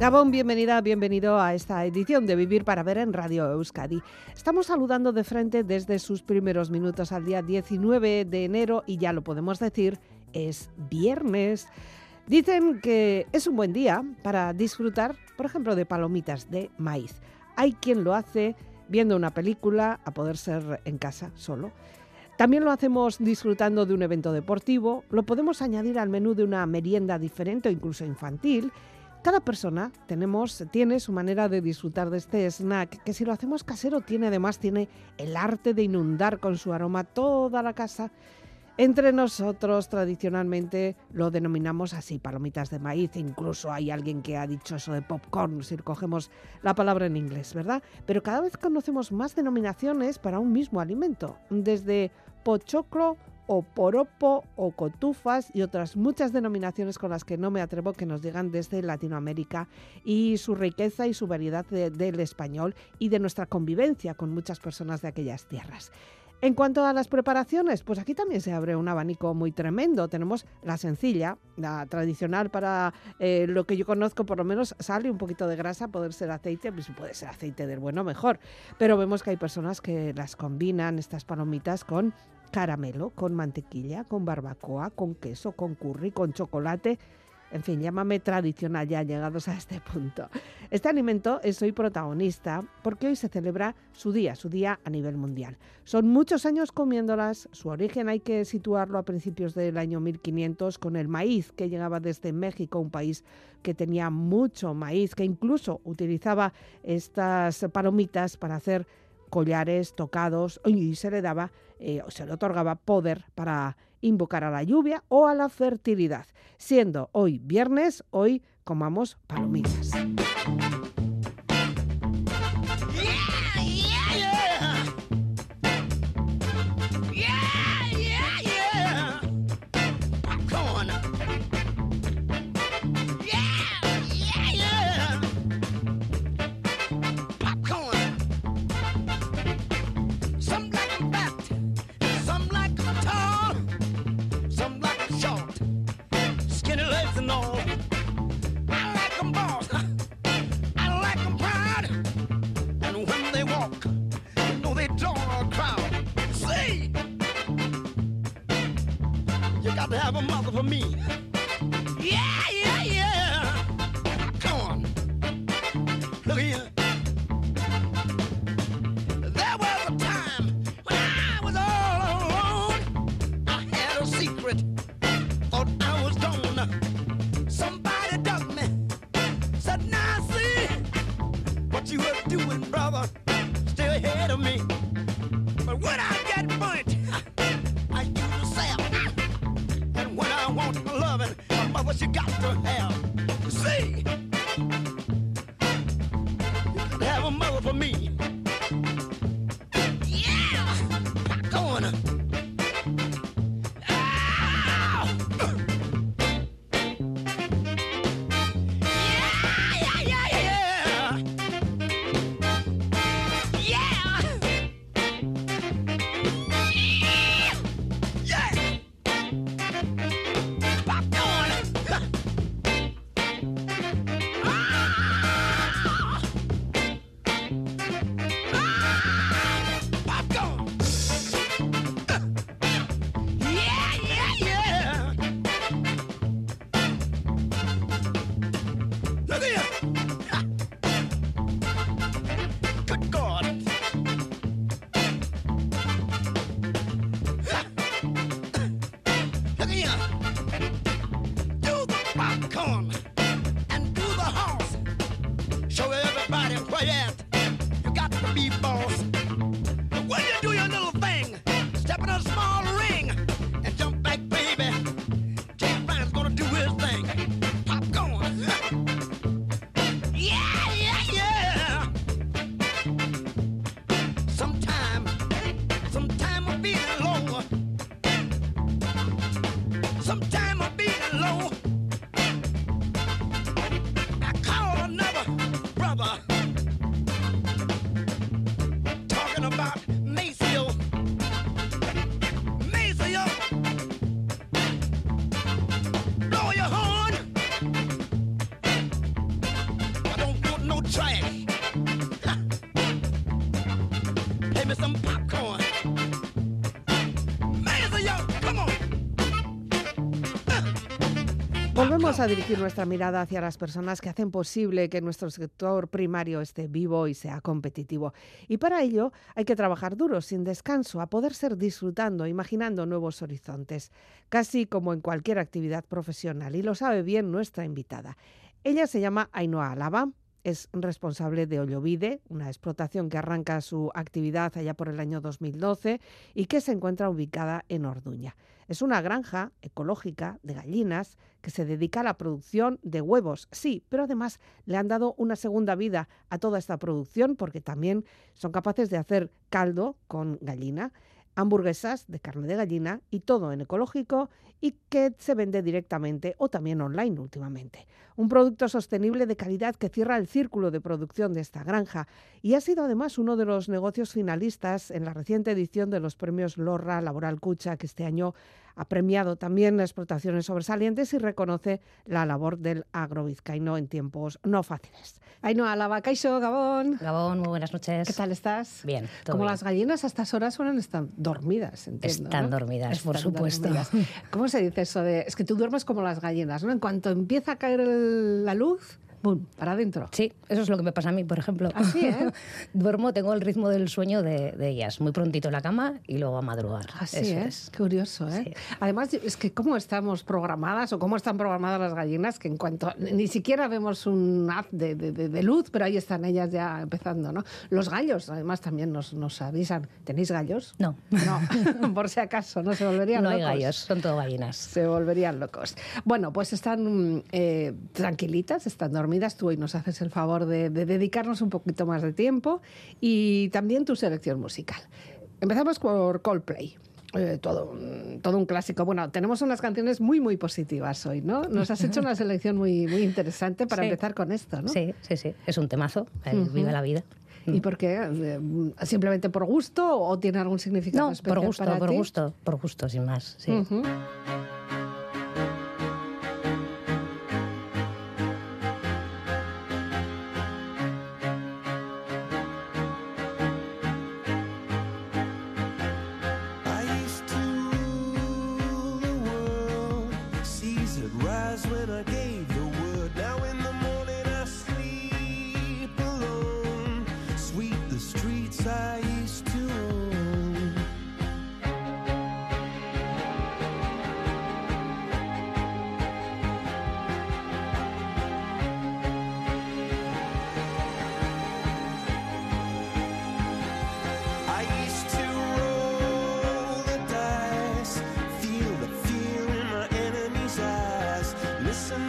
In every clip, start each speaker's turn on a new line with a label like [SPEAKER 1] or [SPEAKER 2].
[SPEAKER 1] Gabón, bienvenida, bienvenido a esta edición de Vivir para Ver en Radio Euskadi. Estamos saludando de frente desde sus primeros minutos al día 19 de enero y ya lo podemos decir, es viernes. Dicen que es un buen día para disfrutar, por ejemplo, de palomitas de maíz. Hay quien lo hace viendo una película, a poder ser en casa solo. También lo hacemos disfrutando de un evento deportivo, lo podemos añadir al menú de una merienda diferente o incluso infantil cada persona tenemos, tiene su manera de disfrutar de este snack, que si lo hacemos casero tiene además tiene el arte de inundar con su aroma toda la casa. Entre nosotros tradicionalmente lo denominamos así, palomitas de maíz, incluso hay alguien que ha dicho eso de popcorn, si cogemos la palabra en inglés, ¿verdad? Pero cada vez conocemos más denominaciones para un mismo alimento, desde pochoclo o poropo o cotufas y otras muchas denominaciones con las que no me atrevo que nos llegan desde Latinoamérica y su riqueza y su variedad del español y de nuestra convivencia con muchas personas de aquellas tierras. En cuanto a las preparaciones, pues aquí también se abre un abanico muy tremendo. Tenemos la sencilla, la tradicional para eh, lo que yo conozco, por lo menos sale un poquito de grasa, poder ser aceite, pues puede ser aceite del bueno mejor. Pero vemos que hay personas que las combinan, estas palomitas, con caramelo, con mantequilla, con barbacoa, con queso, con curry, con chocolate. En fin, llámame tradicional ya llegados a este punto. Este alimento es hoy protagonista porque hoy se celebra su día, su día a nivel mundial. Son muchos años comiéndolas, su origen hay que situarlo a principios del año 1500 con el maíz que llegaba desde México, un país que tenía mucho maíz, que incluso utilizaba estas palomitas para hacer collares, tocados y se le daba eh, se le otorgaba poder para invocar a la lluvia o a la fertilidad. Siendo hoy viernes, hoy comamos palomitas. have a mother for me. Yeah, yeah,
[SPEAKER 2] yeah. Come on. Look here. There was a time when I was all alone. I had a secret. Thought I was gone. Somebody dug me. Said, now see what you were doing, brother. Still ahead of me.
[SPEAKER 1] Volvemos a dirigir nuestra mirada hacia las personas que hacen posible que nuestro sector primario esté vivo y sea competitivo. Y para ello hay que trabajar duro, sin descanso, a poder ser disfrutando, imaginando nuevos horizontes, casi como en cualquier actividad profesional. Y lo sabe bien nuestra invitada. Ella se llama Ainhoa Alaba, es responsable de Ollovide, una explotación que arranca su actividad allá por el año 2012 y que se encuentra ubicada en Orduña. Es una granja ecológica de gallinas que se dedica a la producción de huevos, sí, pero además le han dado una segunda vida a toda esta producción porque también son capaces de hacer caldo con gallina hamburguesas de carne de gallina y todo en ecológico y que se vende directamente o también online últimamente. Un producto sostenible de calidad que cierra el círculo de producción de esta granja y ha sido además uno de los negocios finalistas en la reciente edición de los premios Lorra Laboral Cucha que este año ha premiado también explotaciones sobresalientes y reconoce la labor del agrovizcaíno en tiempos no fáciles. Ainhoa Alaba, Caixo, Gabón.
[SPEAKER 3] Gabón, muy buenas noches.
[SPEAKER 1] ¿Qué tal estás?
[SPEAKER 3] Bien.
[SPEAKER 1] Como
[SPEAKER 3] las
[SPEAKER 1] gallinas a estas horas suelen estar dormidas, entiendo.
[SPEAKER 3] Están dormidas, por supuesto.
[SPEAKER 1] ¿Cómo se dice eso de.? Es que tú duermes como las gallinas, ¿no? En cuanto empieza a caer la luz, ¡Bum! Para adentro.
[SPEAKER 3] Sí, eso es lo que me pasa a mí, por ejemplo.
[SPEAKER 1] Así, ¿eh?
[SPEAKER 3] Duermo, tengo el ritmo del sueño de, ellas. Muy prontito en la cama y luego a madrugar.
[SPEAKER 1] Así es. Curioso, ¿eh? Además, es que cómo estamos programadas o cómo están programadas las gallinas, que en cuanto. Ni siquiera vemos un haz de, de, luz, pero ahí están ellas ya empezando, ¿no? Los gallos, además, también nos, nos avisan. ¿Tenéis gallos?
[SPEAKER 3] No.
[SPEAKER 1] No, por si acaso, no se volverían
[SPEAKER 3] locos.
[SPEAKER 1] No
[SPEAKER 3] hay gallos, son todo gallinas.
[SPEAKER 1] Se volverían locos. Bueno, pues están eh, tranquilitas, están dormidas tú hoy nos haces el favor de, dedicarnos un poquito más de tiempo y también tu selección musical. Empezamos por Coldplay. Eh, todo, todo un clásico. Bueno, tenemos unas canciones muy, muy positivas hoy, ¿no? Nos has hecho una selección muy, muy interesante para empezar con esto, ¿no?
[SPEAKER 3] Sí, sí, sí. Es un temazo. Viva la vida.
[SPEAKER 1] ¿Y por qué? Eh, ¿Simplemente por gusto o tiene algún significado especial
[SPEAKER 3] por gusto,
[SPEAKER 1] para
[SPEAKER 3] por gusto, por gusto, sin más. Sí. was listen.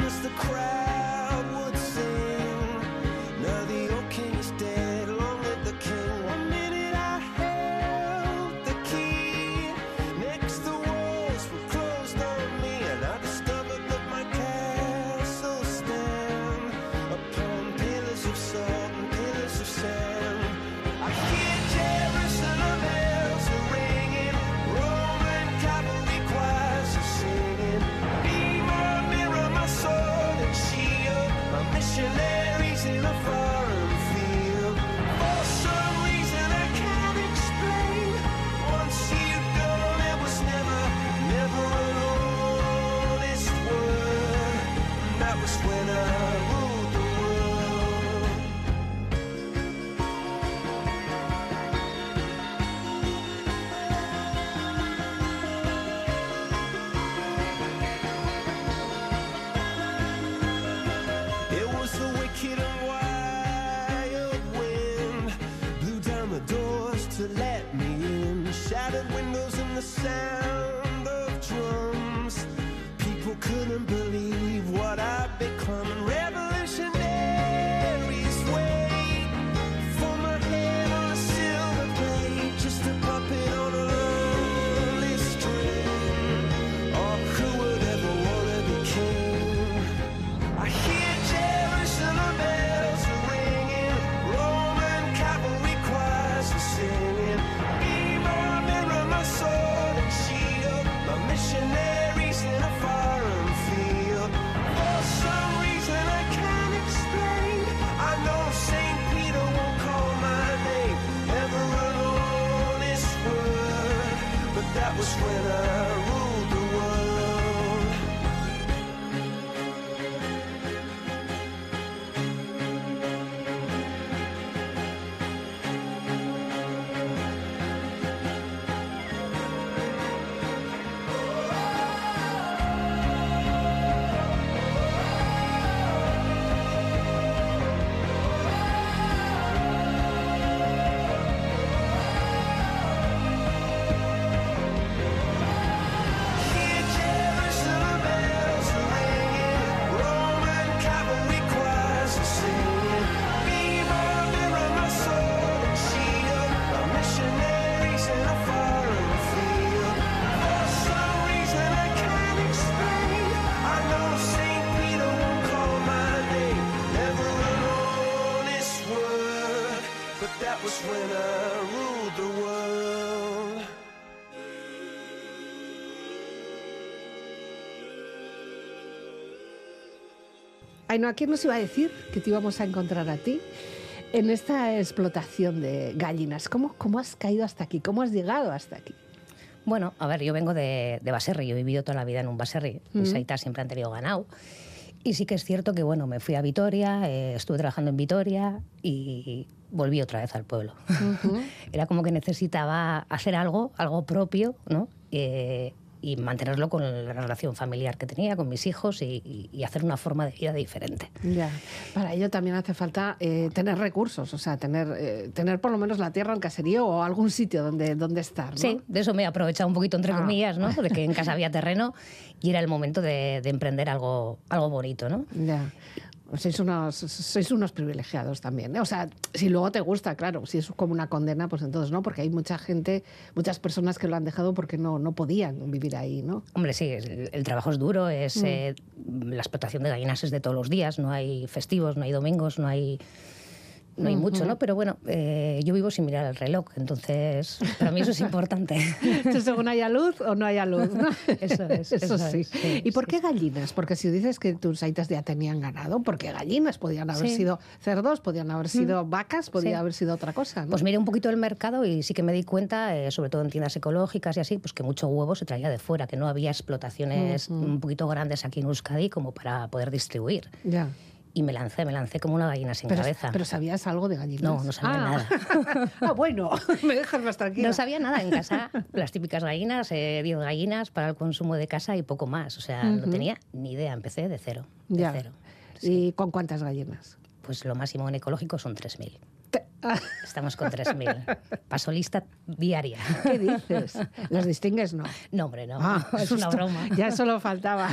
[SPEAKER 1] Ay, no, ¿a quién nos iba a decir que te íbamos a encontrar a ti en esta explotación de gallinas? ¿Cómo, cómo has caído hasta aquí? ¿Cómo has llegado hasta aquí?
[SPEAKER 4] Bueno, a ver, yo vengo de, de Baserri, yo he vivido toda la vida en un Baserri. Mis aitas siempre han tenido ganado. Y sí que es cierto que, bueno, me fui a Vitoria, eh, estuve trabajando en Vitoria y volví otra vez al pueblo. Era como que necesitaba hacer algo, algo propio, ¿no? Eh, y mantenerlo con la relación familiar que tenía, con mis hijos y, y- y hacer una forma de vida diferente.
[SPEAKER 1] Ya. Para ello también hace falta eh, tener recursos, o sea, tener, eh, tener por lo menos la tierra, el caserío o algún sitio donde, donde estar. ¿no?
[SPEAKER 4] Sí, de eso me he aprovechado un poquito, entre
[SPEAKER 1] Ah.
[SPEAKER 4] comillas, ¿no? De que en casa había terreno y era el momento de, de emprender algo, algo bonito, ¿no?
[SPEAKER 1] Ya. Sois unos, sois unos privilegiados también. ¿eh? O sea, si luego te gusta, claro, si es como una condena, pues entonces no, porque hay mucha gente, muchas personas que lo han dejado porque no, no podían vivir ahí, ¿no?
[SPEAKER 4] Hombre, sí, el, el trabajo es duro, es
[SPEAKER 1] Mm.
[SPEAKER 4] eh, la explotación de gallinas es de todos los días, no hay festivos, no hay domingos, no hay no hay mucho, ¿no? Pero bueno, eh, yo vivo sin mirar el reloj, entonces para mí eso es importante.
[SPEAKER 1] Entonces, según haya luz o no haya luz. ¿no?
[SPEAKER 4] Eso es, eso
[SPEAKER 1] sí.
[SPEAKER 4] es, sí,
[SPEAKER 1] ¿Y por qué gallinas? Porque si dices que tus aitas ya tenían ganado, ¿por qué gallinas? Podían haber
[SPEAKER 4] Sí.
[SPEAKER 1] sido cerdos, podían haber sido vacas, podía haber sido otra cosa. ¿no?
[SPEAKER 4] Pues miré un poquito el mercado y sí que me di cuenta, eh, sobre todo en tiendas ecológicas y así, pues que mucho huevo se traía de fuera, que no había explotaciones un poquito grandes aquí en Euskadi como para poder distribuir.
[SPEAKER 1] ya.
[SPEAKER 4] Y me lancé, me lancé como una gallina sin
[SPEAKER 1] Pero,
[SPEAKER 4] cabeza.
[SPEAKER 1] pero ¿sabías algo de gallinas?
[SPEAKER 4] No, no sabía
[SPEAKER 1] nada. ah, bueno, me dejas más tranquila.
[SPEAKER 4] No sabía nada en casa. Las típicas gallinas, eh, 10 gallinas para el consumo de casa y poco más. O sea, no tenía ni idea. Empecé de cero. De
[SPEAKER 1] Ya.
[SPEAKER 4] cero.
[SPEAKER 1] ¿Y con cuántas gallinas?
[SPEAKER 4] Pues lo máximo en ecológico son 3.000. Estamos con 3.000. Paso lista diaria.
[SPEAKER 1] ¿Qué dices? ¿Las distingues? No.
[SPEAKER 4] No, hombre, no.
[SPEAKER 1] Ah,
[SPEAKER 4] es una broma.
[SPEAKER 1] Ya solo faltaba.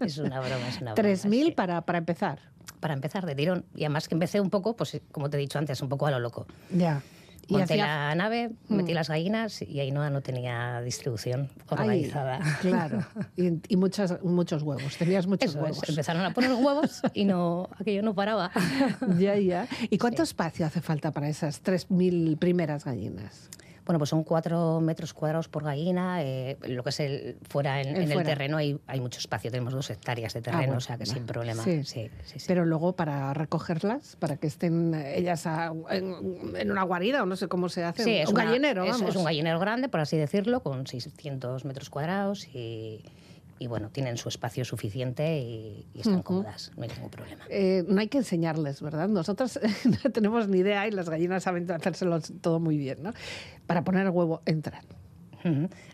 [SPEAKER 4] Es una broma, es una broma.
[SPEAKER 1] 3.000
[SPEAKER 4] sí.
[SPEAKER 1] para, para empezar.
[SPEAKER 4] Para empezar de tirón. Y además que empecé un poco, pues como te he dicho antes, un poco a lo loco.
[SPEAKER 1] Ya. Y
[SPEAKER 4] Monté la nave, metí las gallinas y ahí no, no tenía distribución organizada.
[SPEAKER 1] claro. Y, y muchas, muchos huevos. Tenías muchos
[SPEAKER 4] Eso
[SPEAKER 1] huevos.
[SPEAKER 4] es, empezaron a poner huevos y no, aquello no paraba.
[SPEAKER 1] Ya, ya. ¿Y cuánto espacio hace falta para esas 3.000 primeras gallinas?
[SPEAKER 4] Bueno, pues son cuatro metros cuadrados por gallina. eh, lo que es el fuera en,
[SPEAKER 1] El
[SPEAKER 4] en el
[SPEAKER 1] fuera.
[SPEAKER 4] terreno hay, hay mucho espacio. Tenemos dos hectáreas de
[SPEAKER 1] Ah,
[SPEAKER 4] terreno,
[SPEAKER 1] bueno,
[SPEAKER 4] o sea que sin problema.
[SPEAKER 1] Sí.
[SPEAKER 4] Sí, sí.
[SPEAKER 1] Pero luego para recogerlas, para que estén ellas a- en, en una guarida o no sé cómo se hace.
[SPEAKER 4] Sí, es
[SPEAKER 1] un
[SPEAKER 4] una-
[SPEAKER 1] gallinero,
[SPEAKER 4] es-
[SPEAKER 1] vamos.
[SPEAKER 4] Es un gallinero grande, por así decirlo, con 600 metros cuadrados y, y bueno, tienen su espacio suficiente y, y están cómodas, no hay ningún problema.
[SPEAKER 1] Eh, no hay que enseñarles, ¿verdad? Nosotros no tenemos ni idea y las gallinas saben hacérselo todo muy bien, ¿no? Para poner el huevo entran.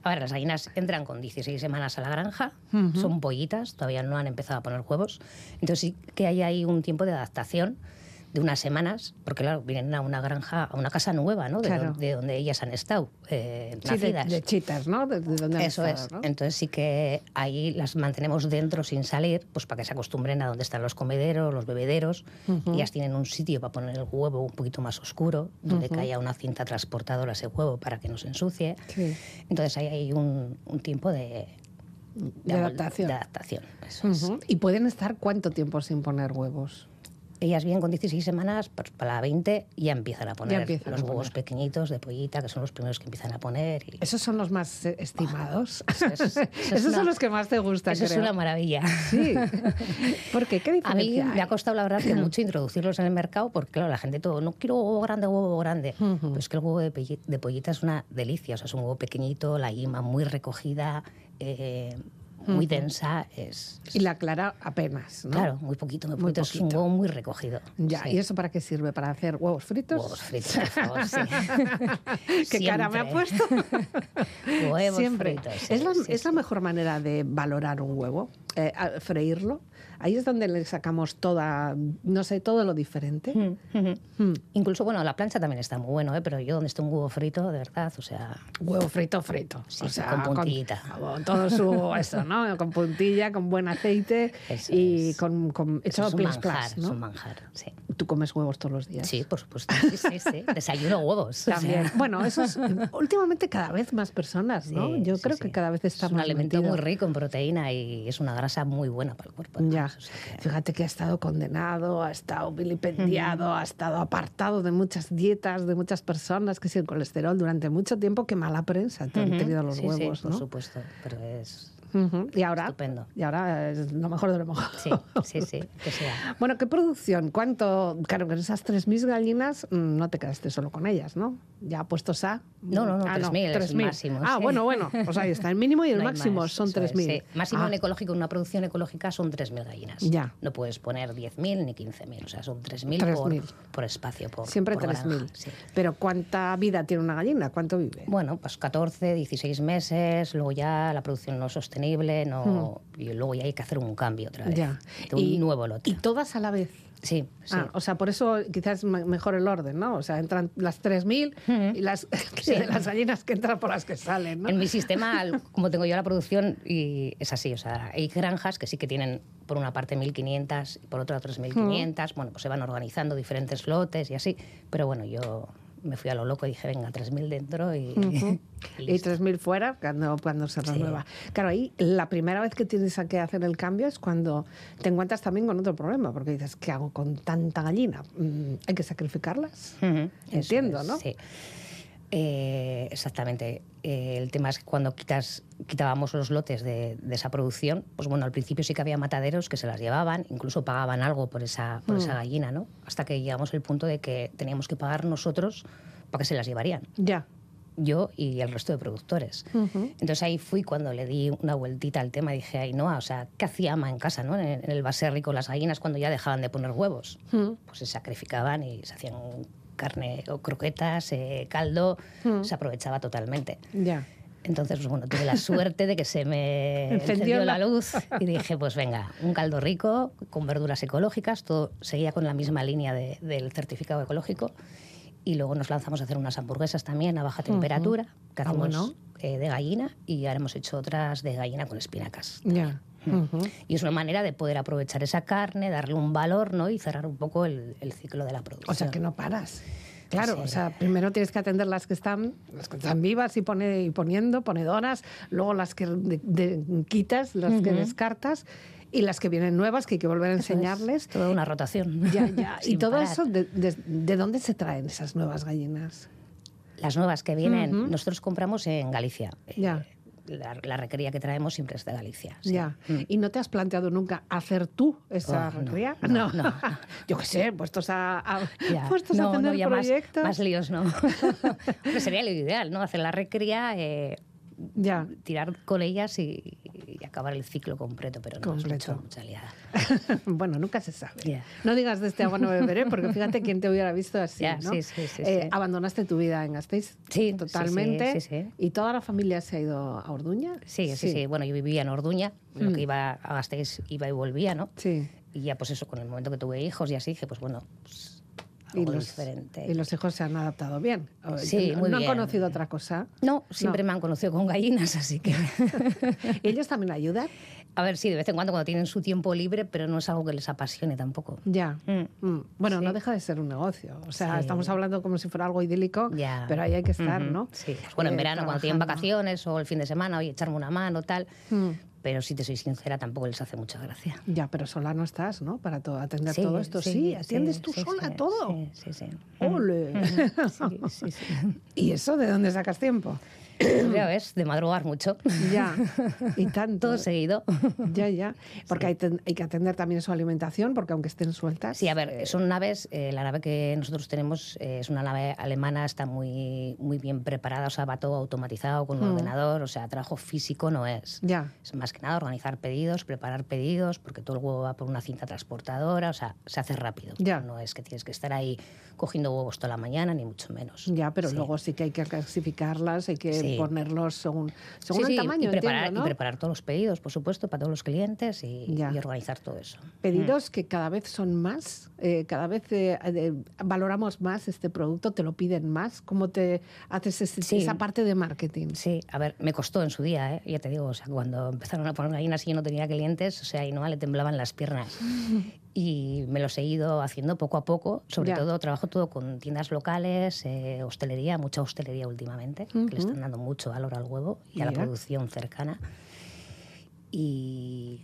[SPEAKER 4] A ver, las gallinas entran con 16 semanas a la granja, son pollitas, todavía no han empezado a poner huevos. Entonces sí que hay ahí un tiempo de adaptación de unas semanas, porque claro, vienen a una granja, a una casa nueva, ¿no? De,
[SPEAKER 1] Claro.
[SPEAKER 4] do- de donde ellas han estado eh,
[SPEAKER 1] Sí,
[SPEAKER 4] nacidas.
[SPEAKER 1] de chitas, ¿no? De, de donde han
[SPEAKER 4] Eso
[SPEAKER 1] estado,
[SPEAKER 4] es.
[SPEAKER 1] ¿no?
[SPEAKER 4] Entonces sí que ahí las mantenemos dentro sin salir, pues para que se acostumbren a dónde están los comederos, los bebederos. y Ellas tienen un sitio para poner el huevo un poquito más oscuro, donde haya una cinta transportadora ese huevo para que no se ensucie.
[SPEAKER 1] Sí.
[SPEAKER 4] Entonces ahí hay un, un tiempo de,
[SPEAKER 1] adaptación.
[SPEAKER 4] de adaptación, eso es.
[SPEAKER 1] Ujú. ¿Y pueden estar cuánto tiempo sin poner huevos?
[SPEAKER 4] Ellas vienen con 16 semanas, pues para la 20 ya empiezan a poner
[SPEAKER 1] empiezan a
[SPEAKER 4] los huevos
[SPEAKER 1] poner.
[SPEAKER 4] pequeñitos de pollita, que son los primeros que empiezan a poner. y-
[SPEAKER 1] Esos son los más eh, estimados.
[SPEAKER 4] Eso es- eso es
[SPEAKER 1] Esos
[SPEAKER 4] una-
[SPEAKER 1] son los que más te gustan,
[SPEAKER 4] Eso es una maravilla.
[SPEAKER 1] Sí. ¿Por qué? ¿Qué
[SPEAKER 4] A mí
[SPEAKER 1] diferencia
[SPEAKER 4] me ha costado, la verdad, que mucho introducirlos en el mercado porque, claro, la gente todo, no quiero huevo grande, huevo grande. Pero es que el huevo de pollita es una delicia. O sea, es un huevo pequeñito, la yema muy recogida, eh, muy densa. Es,
[SPEAKER 1] Y la clara apenas, ¿no?
[SPEAKER 4] Claro, muy poquito, muy
[SPEAKER 1] Muy
[SPEAKER 4] poquito. Es un huevo muy recogido.
[SPEAKER 1] Ya,
[SPEAKER 4] Sí.
[SPEAKER 1] ¿y eso para qué sirve? ¿Para hacer huevos fritos?
[SPEAKER 4] Huevos fritos, por favor, sí.
[SPEAKER 1] ¿Qué cara me ha puesto?
[SPEAKER 4] Huevos
[SPEAKER 1] Siempre.
[SPEAKER 4] fritos. sí,
[SPEAKER 1] es la,
[SPEAKER 4] sí,
[SPEAKER 1] es la
[SPEAKER 4] sí.
[SPEAKER 1] mejor manera de valorar un huevo, eh, a- freírlo. Ahí es donde le sacamos toda, no sé, todo lo diferente.
[SPEAKER 4] Mm, ujú.
[SPEAKER 1] Mm.
[SPEAKER 4] Incluso, bueno, la plancha también está muy bueno, ¿eh? pero yo donde esté un huevo frito, de verdad, o sea,
[SPEAKER 1] Huevo frito, frito.
[SPEAKER 4] Sí,
[SPEAKER 1] o sea,
[SPEAKER 4] con puntillita.
[SPEAKER 1] Con, todo su eso, ¿no? Con puntilla, con buen aceite
[SPEAKER 4] Eso
[SPEAKER 1] y
[SPEAKER 4] es.
[SPEAKER 1] con, con hecho
[SPEAKER 4] es un manjar,
[SPEAKER 1] plas,
[SPEAKER 4] es
[SPEAKER 1] ¿no?
[SPEAKER 4] un manjar, sí.
[SPEAKER 1] Tú comes huevos todos los días.
[SPEAKER 4] Sí, por supuesto. Sí, sí, sí. Desayuno huevos. o sea,
[SPEAKER 1] También. Bueno, eso es últimamente cada vez más personas, ¿no? Yo creo que cada vez está
[SPEAKER 4] Es un alimento muy rico en proteína y es una grasa muy buena para el cuerpo.
[SPEAKER 1] Ya,
[SPEAKER 4] además, o sea que-
[SPEAKER 1] fíjate que ha estado condenado, ha estado vilipendiado, ha estado apartado de muchas dietas, de muchas personas, que si el colesterol durante mucho tiempo, qué mala prensa te han tenido los
[SPEAKER 4] Sí, sí,
[SPEAKER 1] huevos,
[SPEAKER 4] por
[SPEAKER 1] ¿no?
[SPEAKER 4] supuesto, pero es
[SPEAKER 1] Ujú. Y ahora,
[SPEAKER 4] estupendo.
[SPEAKER 1] y ahora es lo mejor de lo mejor.
[SPEAKER 4] Sí, sí, sí, que sea.
[SPEAKER 1] Bueno, ¿qué producción? ¿Cuánto? Claro, con esas 3.000 gallinas mm, no te quedaste solo con ellas, ¿no? Ya puestos a...
[SPEAKER 4] No, no, no,
[SPEAKER 1] Ah,
[SPEAKER 4] 3.000 es el
[SPEAKER 1] 3.000.
[SPEAKER 4] máximo,
[SPEAKER 1] Ah,
[SPEAKER 4] sí.
[SPEAKER 1] bueno, bueno, pues ahí está, el mínimo y el
[SPEAKER 4] No
[SPEAKER 1] máximo
[SPEAKER 4] más,
[SPEAKER 1] son
[SPEAKER 4] eso es,
[SPEAKER 1] 3.000.
[SPEAKER 4] sí. Máximo
[SPEAKER 1] Ah,
[SPEAKER 4] en ecológico, en una producción ecológica son 3.000 gallinas.
[SPEAKER 1] Ya.
[SPEAKER 4] No puedes poner 10.000 ni 15.000, o sea, son 3.000
[SPEAKER 1] 3.000.
[SPEAKER 4] por, por espacio, por
[SPEAKER 1] Siempre
[SPEAKER 4] por
[SPEAKER 1] 3.000.
[SPEAKER 4] granja, sí.
[SPEAKER 1] Pero ¿cuánta vida tiene una gallina? ¿Cuánto vive?
[SPEAKER 4] Bueno, pues 14, 16 meses, luego ya la producción no es sostenible, no, y luego ya hay que hacer un cambio otra vez.
[SPEAKER 1] Ya.
[SPEAKER 4] De un nuevo lote.
[SPEAKER 1] Y todas a la vez.
[SPEAKER 4] Sí, sí.
[SPEAKER 1] Ah, o sea, por eso quizás me- mejor el orden, ¿no? O sea, entran las 3.000 y las, las gallinas que entran por las que salen, ¿no?
[SPEAKER 4] En mi sistema, como tengo yo la producción, y es así, o sea, hay granjas que sí que tienen por una parte 1.500 y por otra 3.500, bueno, pues se van organizando diferentes lotes y así, pero bueno, yo me fui a lo loco y dije, venga, 3.000 dentro y, y
[SPEAKER 1] Y
[SPEAKER 4] listo.
[SPEAKER 1] 3.000 fuera cuando, cuando se
[SPEAKER 4] Sí.
[SPEAKER 1] renueva. Claro, ahí la primera vez que tienes que hacer el cambio es cuando te encuentras también con otro problema, porque dices, ¿qué hago con tanta gallina? Mm, ¿Hay que sacrificarlas? Entiendo,
[SPEAKER 4] es,
[SPEAKER 1] ¿no?
[SPEAKER 4] Sí. Eh, exactamente. Eh, el tema es que cuando quitas, quitábamos los lotes de, de esa producción, pues bueno, al principio sí que había mataderos que se las llevaban, incluso pagaban algo por esa, por
[SPEAKER 1] Mm.
[SPEAKER 4] esa gallina, ¿no? Hasta que llegamos al punto de que teníamos que pagar nosotros para que se las llevarían.
[SPEAKER 1] Ya.
[SPEAKER 4] Yo y el resto de productores.
[SPEAKER 1] Ujú.
[SPEAKER 4] Entonces ahí fui cuando le di una vueltita al tema y dije, ay, no, o sea, ¿qué hacía ama en casa, no? En el, baserri con las gallinas cuando ya dejaban de poner huevos.
[SPEAKER 1] Mm.
[SPEAKER 4] Pues se sacrificaban y se hacían carne o croquetas, eh, caldo,
[SPEAKER 1] Mm.
[SPEAKER 4] se aprovechaba totalmente.
[SPEAKER 1] Ya.
[SPEAKER 4] Entonces, pues bueno, tuve la suerte de que se me
[SPEAKER 1] Encendió la-
[SPEAKER 4] la luz y dije, pues venga, un caldo rico, con verduras ecológicas, todo seguía con la misma línea de- del certificado ecológico. Y luego nos lanzamos a hacer unas hamburguesas también a baja temperatura, que
[SPEAKER 1] Ah,
[SPEAKER 4] hacemos eh, de gallina, y ahora hemos hecho otras de gallina con espinacas.
[SPEAKER 1] Ya.
[SPEAKER 4] Y es una manera de poder aprovechar esa carne, darle un valor ¿no? y cerrar un poco el, el ciclo de la producción.
[SPEAKER 1] O sea, que no paras. Claro,
[SPEAKER 4] Sí.
[SPEAKER 1] o sea, primero tienes que atender las que están, las que están vivas y, pone, y poniendo, ponedoras, luego las que de- de- quitas, las que descartas y las que vienen nuevas que hay que volver a
[SPEAKER 4] Eso es
[SPEAKER 1] enseñarles.
[SPEAKER 4] toda una rotación.
[SPEAKER 1] Ya, ya. y todo
[SPEAKER 4] parar.
[SPEAKER 1] eso, de, de- de dónde se traen esas nuevas gallinas?
[SPEAKER 4] Las nuevas que vienen, nosotros compramos en Galicia.
[SPEAKER 1] Ya.
[SPEAKER 4] Eh, La, la recría que traemos siempre es de Galicia. sí.
[SPEAKER 1] Ya.
[SPEAKER 4] Mm.
[SPEAKER 1] ¿Y no te has planteado nunca hacer tú esa
[SPEAKER 4] Oh, no,
[SPEAKER 1] recría?
[SPEAKER 4] no, no, no.
[SPEAKER 1] Yo qué sé, puestos a, a- puestos a tener
[SPEAKER 4] más,
[SPEAKER 1] proyectos.
[SPEAKER 4] más líos, ¿no. Sería lo ideal, ¿no? Hacer la recría, eh,
[SPEAKER 1] Ya.
[SPEAKER 4] tirar con ellas y, y acabar el ciclo completo, pero no,
[SPEAKER 1] Completo.
[SPEAKER 4] mucho, mucha liada.
[SPEAKER 1] bueno, nunca se sabe. No digas de este agua no beberé, porque fíjate quién te hubiera visto así, ¿no?
[SPEAKER 4] sí, sí, sí,
[SPEAKER 1] Eh. Abandonaste tu vida en Gasteiz
[SPEAKER 4] Sí,
[SPEAKER 1] totalmente.
[SPEAKER 4] sí, sí, sí, sí.
[SPEAKER 1] ¿Y toda la familia se ha ido a Orduña?
[SPEAKER 4] Sí, sí, sí, Bueno, yo vivía en Orduña, lo
[SPEAKER 1] Mm.
[SPEAKER 4] que iba a Gasteiz iba y volvía, ¿no?
[SPEAKER 1] Sí.
[SPEAKER 4] Y ya, pues eso, con el momento que tuve hijos y así, dije, pues bueno, pues,
[SPEAKER 1] Y los,
[SPEAKER 4] diferente.
[SPEAKER 1] y los hijos se han adaptado bien.
[SPEAKER 4] Sí,
[SPEAKER 1] no
[SPEAKER 4] muy
[SPEAKER 1] han
[SPEAKER 4] bien.
[SPEAKER 1] conocido otra cosa.
[SPEAKER 4] No, siempre me han conocido con gallinas, así que...
[SPEAKER 1] ¿Ellos también ayudan?
[SPEAKER 4] A ver, sí, de vez en cuando cuando tienen su tiempo libre, pero no es algo que les apasione tampoco.
[SPEAKER 1] Ya.
[SPEAKER 4] Mm.
[SPEAKER 1] Mm. Bueno,
[SPEAKER 4] Sí.
[SPEAKER 1] no deja de ser un negocio. O sea,
[SPEAKER 4] Sí.
[SPEAKER 1] estamos hablando como si fuera algo idílico,
[SPEAKER 4] Ya.
[SPEAKER 1] pero ahí hay que estar, ¿no?
[SPEAKER 4] Sí. Bueno, en
[SPEAKER 1] Eh,
[SPEAKER 4] verano, cuando tienen vacaciones o el fin de semana, oye, echarme una mano, tal. Pero si te soy sincera, tampoco les hace mucha gracia.
[SPEAKER 1] Ya, pero sola no estás, ¿no? Para to- atender
[SPEAKER 4] Sí,
[SPEAKER 1] todo esto. Sí, atiendes tú
[SPEAKER 4] sí,
[SPEAKER 1] sola todo.
[SPEAKER 4] Sí, sí, sí.
[SPEAKER 1] ¡Ole!
[SPEAKER 4] Sí, sí, sí.
[SPEAKER 1] ¿Y eso de dónde sacas tiempo?
[SPEAKER 4] Ya ves, de madrugar mucho.
[SPEAKER 1] Ya, y tanto.
[SPEAKER 4] Todo seguido.
[SPEAKER 1] Ya, ya. Porque hay, hay que atender también su alimentación, porque aunque estén sueltas.
[SPEAKER 4] Sí, a ver, son naves, eh, la nave que nosotros tenemos eh, es una nave alemana, está muy, muy bien preparada, o sea, va todo automatizado con un
[SPEAKER 1] Mm.
[SPEAKER 4] ordenador, o sea, trabajo físico no es.
[SPEAKER 1] Ya.
[SPEAKER 4] Es más que nada organizar pedidos, preparar pedidos, porque todo el huevo va por una cinta transportadora, o sea, se hace rápido.
[SPEAKER 1] Ya.
[SPEAKER 4] No es que tienes que estar ahí cogiendo huevos toda la mañana, ni mucho menos.
[SPEAKER 1] Ya, pero
[SPEAKER 4] Sí.
[SPEAKER 1] luego sí que hay que clasificarlas, hay que
[SPEAKER 4] Sí.
[SPEAKER 1] Ponerlos según, según
[SPEAKER 4] Sí,
[SPEAKER 1] el tamaño,
[SPEAKER 4] y preparar,
[SPEAKER 1] entiendo, ¿no?
[SPEAKER 4] y preparar todos los pedidos, por supuesto, para todos los clientes y, y organizar todo eso.
[SPEAKER 1] Pedidos que cada vez son más, eh, cada vez eh, eh, valoramos más este producto, te lo piden más. ¿Cómo te haces ese- esa parte de marketing?
[SPEAKER 4] Sí, a ver, me costó en su día, ¿eh? ya te digo, o sea, cuando empezaron a poner gallinas y yo no tenía clientes, o sea, y no le temblaban las piernas. Y me los he ido haciendo poco a poco, sobre
[SPEAKER 1] Ya.
[SPEAKER 4] todo trabajo todo con tiendas locales, eh, hostelería, mucha hostelería últimamente, que le están dando mucho valor al huevo y a la producción cercana. Y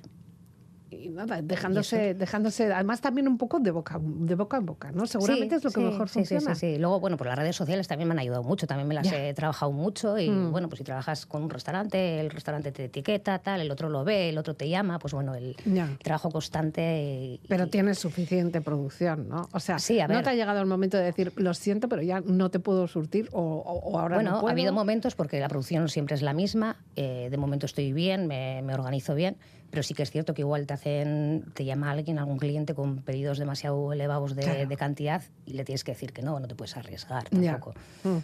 [SPEAKER 1] Y nada, dejándose, dejándose, además también un poco de boca, de boca en boca, ¿no? Seguramente
[SPEAKER 4] Sí,
[SPEAKER 1] es lo que
[SPEAKER 4] sí,
[SPEAKER 1] mejor
[SPEAKER 4] sí,
[SPEAKER 1] funciona.
[SPEAKER 4] Sí, sí, Luego, bueno, pues las redes sociales también me han ayudado mucho, también me las
[SPEAKER 1] Ya.
[SPEAKER 4] he trabajado mucho y
[SPEAKER 1] Mm.
[SPEAKER 4] bueno, pues si trabajas con un restaurante, el restaurante te etiqueta, tal, el otro lo ve, el otro te llama, pues bueno, el trabajo constante. y-
[SPEAKER 1] Pero tienes suficiente producción, ¿no? O sea, no te ha llegado el momento de decir, lo siento, pero ya no te puedo surtir o, o- o ahora
[SPEAKER 4] bueno,
[SPEAKER 1] no puedo.
[SPEAKER 4] ha habido momentos porque la producción siempre es la misma. eh, de momento estoy bien, me, me organizo bien, pero sí que es cierto que igual te hacen, te llama alguien, algún cliente con pedidos demasiado elevados de,
[SPEAKER 1] Claro.
[SPEAKER 4] de cantidad y le tienes que decir que no, no te puedes arriesgar tampoco.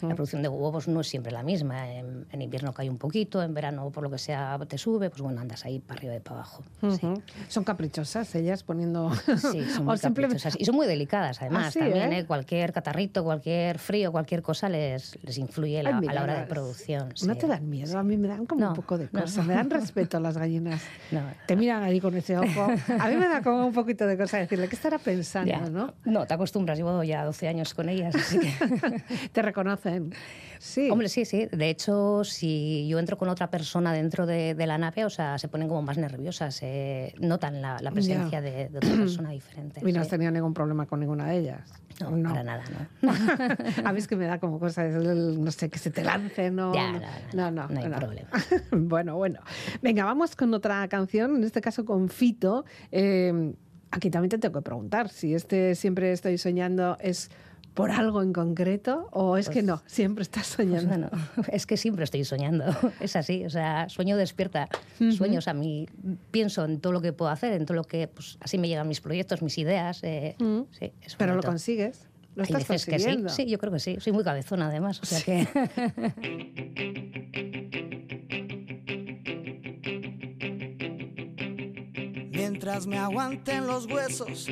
[SPEAKER 4] La producción de huevos no es siempre la misma. En, en invierno cae un poquito, en verano por lo que sea te sube, pues bueno, andas ahí para arriba y para abajo. Sí.
[SPEAKER 1] Son caprichosas ellas poniendo...
[SPEAKER 4] Sí, son muy caprichosas. Y son muy delicadas, además.
[SPEAKER 1] Ah, sí,
[SPEAKER 4] también,
[SPEAKER 1] ¿eh?
[SPEAKER 4] ¿eh? Cualquier catarrito, cualquier frío, cualquier cosa les, les influye la-
[SPEAKER 1] Ay,
[SPEAKER 4] a la hora de producción.
[SPEAKER 1] No
[SPEAKER 4] sí.
[SPEAKER 1] te dan miedo, a mí me dan como un poco de
[SPEAKER 4] no.
[SPEAKER 1] cosa, me dan respeto las gallinas.
[SPEAKER 4] No.
[SPEAKER 1] Te miran ahí con ese ojo. A mí me da como un poquito de cosa decirle, ¿qué estará pensando,
[SPEAKER 4] Ya.
[SPEAKER 1] no?
[SPEAKER 4] No, te acostumbras. Llevo ya 12 años con ellas, así que...
[SPEAKER 1] Te reconocen. Sí.
[SPEAKER 4] Hombre, sí, sí. De hecho, si yo entro con otra persona dentro de, de la nave, o sea, se ponen como más nerviosas, eh, notan la, la presencia de, de otra persona diferente.
[SPEAKER 1] y no has
[SPEAKER 4] sí.
[SPEAKER 1] tenido ningún problema con ninguna de ellas.
[SPEAKER 4] No, para nada, ¿no?
[SPEAKER 1] a mí es que me da como cosa, el- no sé, que se te lance, no.
[SPEAKER 4] Ya,
[SPEAKER 1] no,
[SPEAKER 4] no,
[SPEAKER 1] no,
[SPEAKER 4] no hay problema.
[SPEAKER 1] bueno, bueno. Venga, vamos con otra canción, en este caso con Fito. Eh, aquí también te tengo que preguntar si este siempre estoy soñando es por algo en concreto o es que
[SPEAKER 4] Pues-
[SPEAKER 1] no, siempre estás
[SPEAKER 4] Pues
[SPEAKER 1] soñando.
[SPEAKER 4] bueno, es que siempre estoy soñando. Es así, o sea, sueño despierta. Sueños a mí, pienso en todo lo que puedo hacer, en todo lo que, pues así me llegan mis proyectos, mis ideas. eh, sí, es
[SPEAKER 1] Pero lo consigues, lo estás
[SPEAKER 4] veces que sí,
[SPEAKER 1] consiguiendo.
[SPEAKER 4] sí, yo creo que sí. Soy muy cabezona además, o sea que...
[SPEAKER 5] Mientras me aguanten los huesos,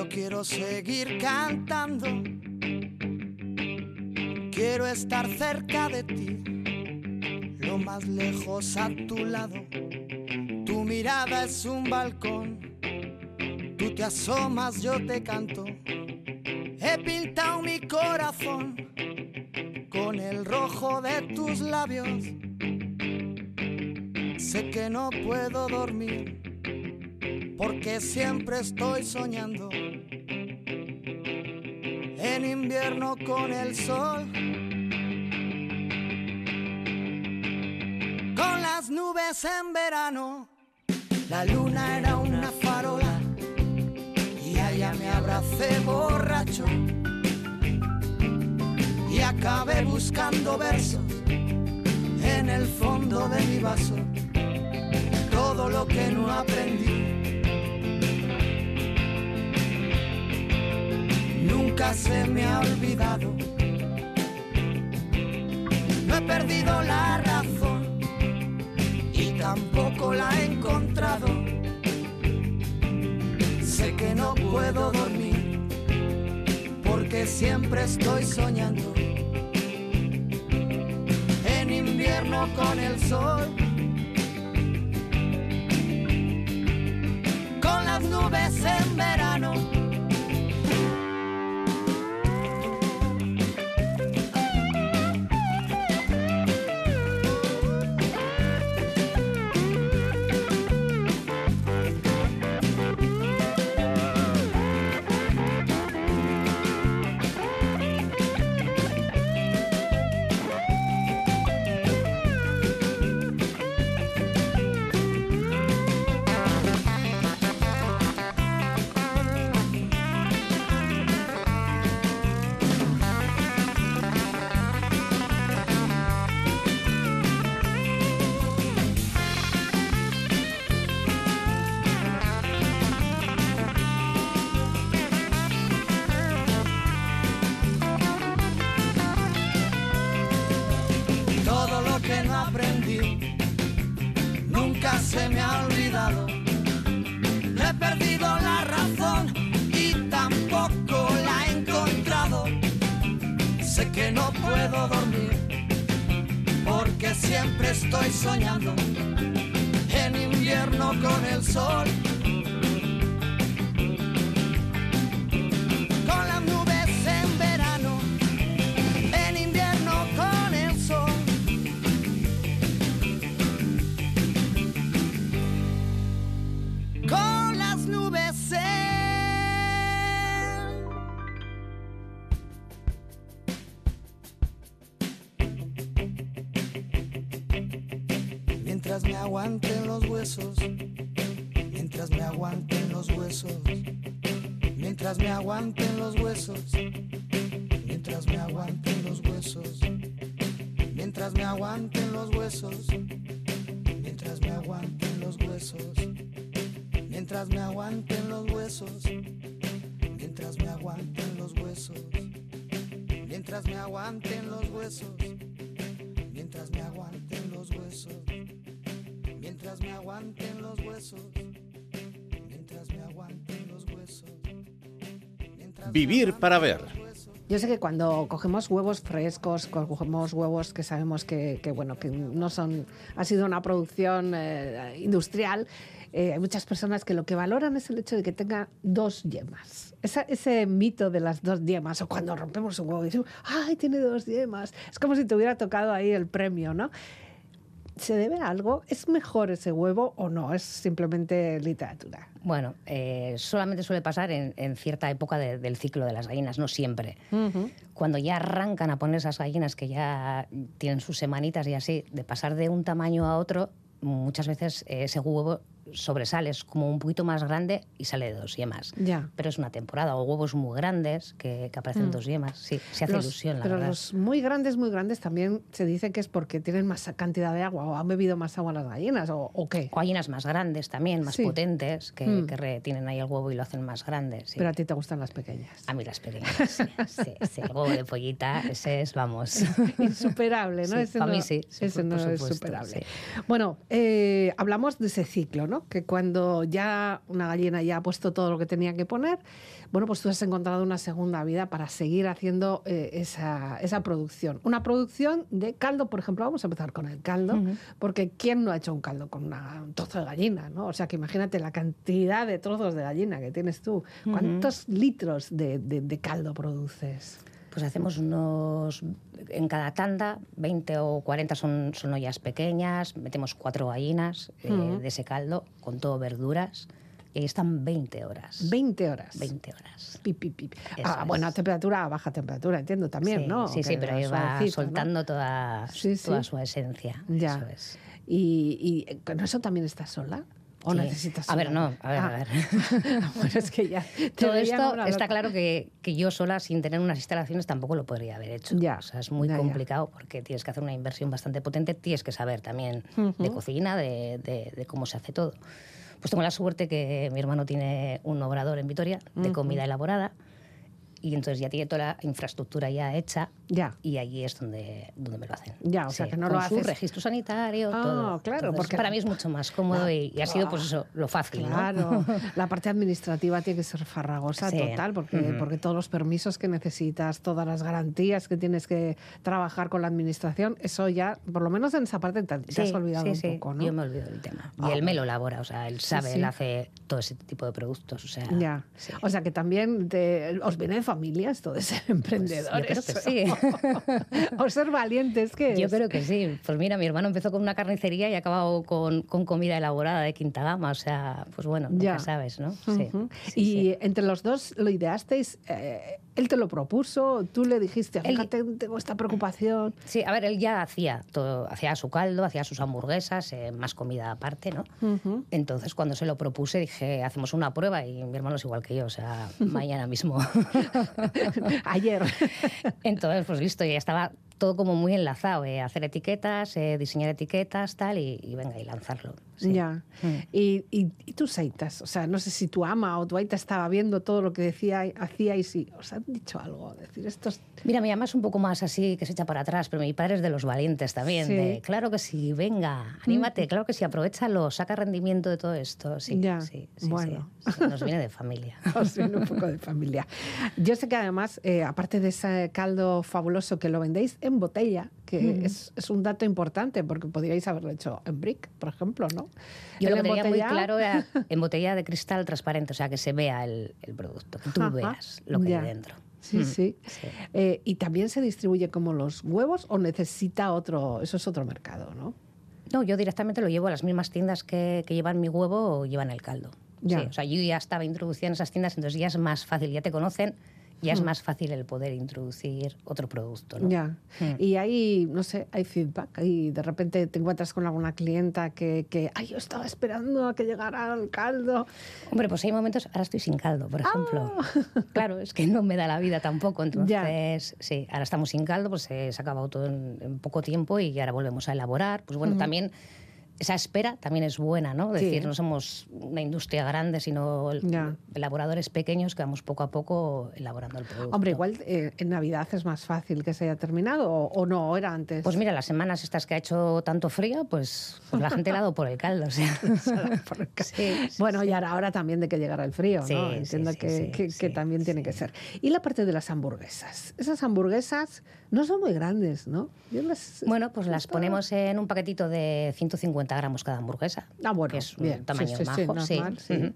[SPEAKER 5] yo quiero seguir cantando. Quiero estar cerca de ti, lo más lejos a tu lado. Tu mirada es un balcón, tú te asomas, yo te canto. He pintado mi corazón con el rojo de tus labios. Sé que no puedo dormir porque siempre estoy soñando. En invierno con el sol, con las nubes en verano. La luna era una farola y allá me abracé borracho y acabé buscando versos en el fondo de mi vaso todo lo que no aprendí. Nunca se me ha olvidado. No he perdido la razón y tampoco la he encontrado. Sé que no puedo dormir porque siempre estoy soñando. En invierno con el sol con las nubes en verano. Que no puedo dormir porque siempre estoy soñando en invierno con el sol.
[SPEAKER 6] Vivir para ver.
[SPEAKER 1] Yo sé que cuando cogemos huevos frescos, cogemos huevos que sabemos que, que, bueno, que no son, ha sido una producción eh, industrial, eh, hay muchas personas que lo que valoran es el hecho de que tenga dos yemas. Esa- ese mito de las dos yemas, o cuando rompemos un huevo y decimos, ¡ay, tiene dos yemas! Es como si te hubiera tocado ahí el premio, ¿no? ¿Se debe a algo? ¿Es mejor ese huevo o no? Es simplemente literatura.
[SPEAKER 4] Bueno, eh, solamente suele pasar en, en cierta época de- del ciclo de las gallinas, no siempre. Cuando ya arrancan a poner esas gallinas que ya tienen sus semanitas y así, de pasar de un tamaño a otro, muchas veces ese huevo sobresale, es como un poquito más grande y sale de dos yemas.
[SPEAKER 1] Ya.
[SPEAKER 4] Pero es una temporada, o huevos muy grandes que, que aparecen dos yemas. Sí, se hace
[SPEAKER 1] Los-
[SPEAKER 4] ilusión, la
[SPEAKER 1] pero
[SPEAKER 4] verdad.
[SPEAKER 1] los muy grandes, muy grandes también se dice que es porque tienen más cantidad de agua o han bebido más agua las gallinas o, o qué.
[SPEAKER 4] O gallinas más grandes también, más
[SPEAKER 1] Sí.
[SPEAKER 4] potentes, que,
[SPEAKER 1] Mm.
[SPEAKER 4] que re- tienen ahí el huevo y lo hacen más grande. sí.
[SPEAKER 1] Pero a ti te gustan las pequeñas.
[SPEAKER 4] A mí las pequeñas, sí, sí, sí. El huevo de pollita, ese es, vamos.
[SPEAKER 1] Insuperable, ¿no? Ese no,
[SPEAKER 4] mí sí,
[SPEAKER 1] ese
[SPEAKER 4] por-
[SPEAKER 1] no
[SPEAKER 4] por
[SPEAKER 1] es superable. Bueno, eh, hablamos de ese ciclo, ¿no? Que cuando ya una gallina ya ha puesto todo lo que tenía que poner, bueno, pues tú has encontrado una segunda vida para seguir haciendo eh, esa, esa producción. Una producción de caldo, por ejemplo, vamos a empezar con el caldo, porque ¿quién no ha hecho un caldo con una, un trozo de gallina, ¿no? O sea, que imagínate la cantidad de trozos de gallina que tienes tú. ¿Cuántos litros de, de- de caldo produces?
[SPEAKER 4] Pues hacemos unos, en cada tanda, 20 o 40 son, son ollas pequeñas, metemos cuatro gallinas eh, de ese caldo, con todo verduras, y ahí están 20 horas.
[SPEAKER 1] 20 horas.
[SPEAKER 4] 20 horas.
[SPEAKER 1] Pi, pi, pi.
[SPEAKER 4] Eso
[SPEAKER 1] A
[SPEAKER 4] es.
[SPEAKER 1] buena temperatura, a baja temperatura, entiendo también,
[SPEAKER 4] sí,
[SPEAKER 1] ¿no?
[SPEAKER 4] Sí, sí, pero ahí va soltando toda,
[SPEAKER 1] Sí, sí.
[SPEAKER 4] toda su esencia.
[SPEAKER 1] Ya.
[SPEAKER 4] Eso es.
[SPEAKER 1] Y, y con eso también estás sola. ¿O
[SPEAKER 4] Sí.
[SPEAKER 1] necesitas
[SPEAKER 4] A ver, no, a ver, a
[SPEAKER 1] Ah.
[SPEAKER 4] ver.
[SPEAKER 1] bueno, es que ya.
[SPEAKER 4] Todo esto está claro que, que yo sola, sin tener unas instalaciones, tampoco lo podría haber hecho.
[SPEAKER 1] Ya,
[SPEAKER 4] O sea, es muy
[SPEAKER 1] ya, ya.
[SPEAKER 4] complicado porque tienes que hacer una inversión bastante potente, tienes que saber también de cocina, de, de- de cómo se hace todo. Pues tengo la suerte que mi hermano tiene un obrador en Vitoria de comida elaborada y entonces ya tiene toda la infraestructura ya hecha
[SPEAKER 1] Ya.
[SPEAKER 4] y allí es donde, donde me lo hacen.
[SPEAKER 1] Ya, o sea, que no
[SPEAKER 4] con
[SPEAKER 1] lo
[SPEAKER 4] su
[SPEAKER 1] haces-
[SPEAKER 4] registro sanitario,
[SPEAKER 1] Ah,
[SPEAKER 4] todo.
[SPEAKER 1] claro,
[SPEAKER 4] Entonces,
[SPEAKER 1] porque-
[SPEAKER 4] para mí es mucho más cómodo y, y ha sido pues eso, lo fácil, ¿no?
[SPEAKER 1] Claro, la parte administrativa tiene que ser farragosa
[SPEAKER 4] Sí.
[SPEAKER 1] total, porque, porque todos los permisos que necesitas, todas las garantías que tienes que trabajar con la administración, eso ya, por lo menos en esa parte te, te has olvidado
[SPEAKER 4] sí,
[SPEAKER 1] un
[SPEAKER 4] sí.
[SPEAKER 1] poco, ¿no?
[SPEAKER 4] Yo me olvido del tema. Y
[SPEAKER 1] Ah,
[SPEAKER 4] él me lo elabora, o sea, él sabe,
[SPEAKER 1] sí.
[SPEAKER 4] él hace todo ese tipo de productos, o sea...
[SPEAKER 1] Ya.
[SPEAKER 4] sí.
[SPEAKER 1] O sea que también te- os de familia esto de ser emprendedores.
[SPEAKER 4] Pues yo creo que sí.
[SPEAKER 1] o ser valientes, ¿qué
[SPEAKER 4] Yo
[SPEAKER 1] es?
[SPEAKER 4] creo que sí. Pues mira, mi hermano empezó con una carnicería y ha acabado con, con comida elaborada de quinta gama. O sea, pues bueno,
[SPEAKER 1] Ya.
[SPEAKER 4] nunca sabes, ¿no? Sí.
[SPEAKER 1] Y
[SPEAKER 4] sí.
[SPEAKER 1] entre los dos lo ideasteis, eh, él te lo propuso, tú le dijiste,
[SPEAKER 4] Él-
[SPEAKER 1] fíjate, tengo esta preocupación.
[SPEAKER 4] Sí, a ver, él ya hacía todo, hacía su caldo, hacía sus hamburguesas, eh, más comida aparte, ¿no? Entonces, cuando se lo propuse, dije, hacemos una prueba y mi hermano es igual que yo, o sea, mañana mismo.
[SPEAKER 1] Ayer.
[SPEAKER 4] Entonces, pues listo, ya estaba todo como muy enlazado, eh, hacer etiquetas, eh, diseñar etiquetas, tal, y, y venga, y lanzarlo. sí.
[SPEAKER 1] Ya.
[SPEAKER 4] Mm.
[SPEAKER 1] Y, y, y tus aitas, o sea, no sé si tu ama o tu aita estaba viendo todo lo que decía, hacíais y os han dicho algo. Decir, estos.
[SPEAKER 4] Mira, mi mamá es un poco más así, que se echa para atrás, pero mi padre es de los valientes también.
[SPEAKER 1] Sí.
[SPEAKER 4] de, claro que sí, venga, anímate, claro que sí, aprovechalo, saca rendimiento de todo esto. Sí,
[SPEAKER 1] Ya,
[SPEAKER 4] sí, sí,
[SPEAKER 1] bueno.
[SPEAKER 4] Nos viene de familia.
[SPEAKER 1] Os viene un poco de familia. Yo sé que además, eh, aparte de ese caldo fabuloso que lo vendéis en botella, que es, es un dato importante, porque podríais haberlo hecho en brick, por ejemplo, ¿no?
[SPEAKER 4] Yo
[SPEAKER 1] El
[SPEAKER 4] lo que tenía muy claro era en botella de cristal transparente, o sea, que se vea el, el producto, que tú
[SPEAKER 1] Ajá,
[SPEAKER 4] veas lo que
[SPEAKER 1] ya.
[SPEAKER 4] hay dentro.
[SPEAKER 1] Sí,
[SPEAKER 4] Mm,
[SPEAKER 1] sí.
[SPEAKER 4] sí.
[SPEAKER 1] Eh, ¿Y también se distribuye como los huevos o necesita otro? Eso es otro mercado, ¿no?
[SPEAKER 4] No, yo directamente lo llevo a las mismas tiendas que, que llevan mi huevo o llevan el caldo.
[SPEAKER 1] Ya.
[SPEAKER 4] Sí, o sea, yo ya estaba introducida en esas tiendas, entonces ya es más fácil, ya te conocen, ya
[SPEAKER 1] Hmm.
[SPEAKER 4] es más fácil el poder introducir otro producto. ¿no?
[SPEAKER 1] Ya.
[SPEAKER 4] Mm.
[SPEAKER 1] Y hay, no sé, hay feedback. Y de repente te encuentras con alguna clienta que, que ay, yo estaba esperando a que llegara el caldo.
[SPEAKER 4] Hombre, pues hay momentos, ahora estoy sin caldo, por ejemplo.
[SPEAKER 1] Ah.
[SPEAKER 4] Claro, es que no me da la vida tampoco, entonces, sí, ahora estamos sin caldo, pues eh, se ha acabado todo en, en poco tiempo y ahora volvemos a elaborar. Pues bueno, también esa espera también es buena, ¿no? Es
[SPEAKER 1] Sí.
[SPEAKER 4] decir, no somos una industria grande, sino
[SPEAKER 1] Ya.
[SPEAKER 4] elaboradores pequeños que vamos poco a poco elaborando el producto.
[SPEAKER 1] Hombre, igual eh, en Navidad es más fácil que se haya terminado o, o no, o era antes.
[SPEAKER 4] Pues mira, las semanas estas que ha hecho tanto frío, pues, pues la gente ha dado por el caldo. O sea. Sí, sí,
[SPEAKER 1] bueno, y ahora, ahora también de que llegara el frío, ¿no? Entiendo que, también tiene que ser. Y la parte de las hamburguesas. Esas hamburguesas no son muy grandes, ¿no? Yo las-
[SPEAKER 4] Bueno, pues las ponemos en un paquetito de 150 gramos cada hamburguesa.
[SPEAKER 1] Ah, bueno,
[SPEAKER 4] que es un
[SPEAKER 1] bien.
[SPEAKER 4] Tamaño
[SPEAKER 1] sí, sí, normal.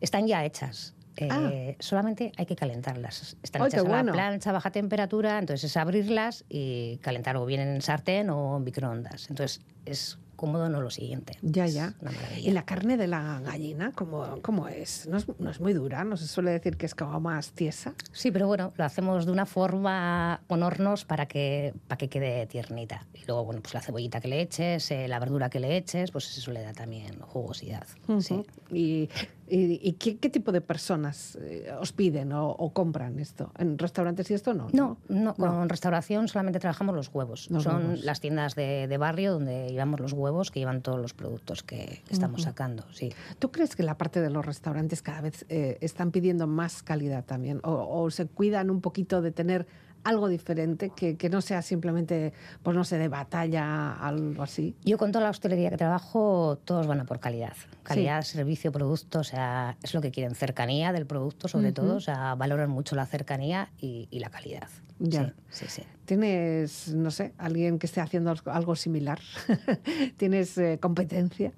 [SPEAKER 4] Están ya hechas. Eh,
[SPEAKER 1] Ah.
[SPEAKER 4] Solamente hay que calentarlas. Están hechas a
[SPEAKER 1] bueno.
[SPEAKER 4] la plancha a baja temperatura, entonces es abrirlas y calentar o bien en sartén o en microondas. Entonces es cómodo, no lo siguiente.
[SPEAKER 1] Ya, ya. ¿Y la carne de la gallina cómo, cómo es? ¿No, es? no es muy dura? ¿No se suele decir que es como más tiesa?
[SPEAKER 4] Sí, pero bueno, lo hacemos de una forma con hornos para que, para que quede tiernita. Y luego, bueno, pues la cebollita que le eches, eh, la verdura que le eches, pues eso le da también jugosidad. Sí.
[SPEAKER 1] ¿Y, y- y qué, qué tipo de personas eh, os piden o, o compran esto? ¿En restaurantes y esto no?
[SPEAKER 4] No, no, con restauración solamente trabajamos los huevos.
[SPEAKER 1] Los
[SPEAKER 4] Son
[SPEAKER 1] huevos.
[SPEAKER 4] las tiendas de, de barrio donde llevamos los huevos que llevan todos los productos que, estamos sacando. Sí.
[SPEAKER 1] ¿Tú crees que la parte de los restaurantes cada vez eh, están pidiendo más calidad también? O, o se cuidan un poquito de tener algo diferente, que, que no sea simplemente, pues no sé, de batalla, algo así?
[SPEAKER 4] Yo con toda la hostelería que trabajo, todos van a por calidad. Calidad, servicio, producto, o sea, es lo que quieren. Cercanía del producto, sobre todo, o sea, valoran mucho la cercanía y, y la calidad.
[SPEAKER 1] Ya.
[SPEAKER 4] Sí, sí, sí.
[SPEAKER 1] ¿Tienes, no sé, alguien que esté haciendo algo similar? ¿Tienes eh, competencia?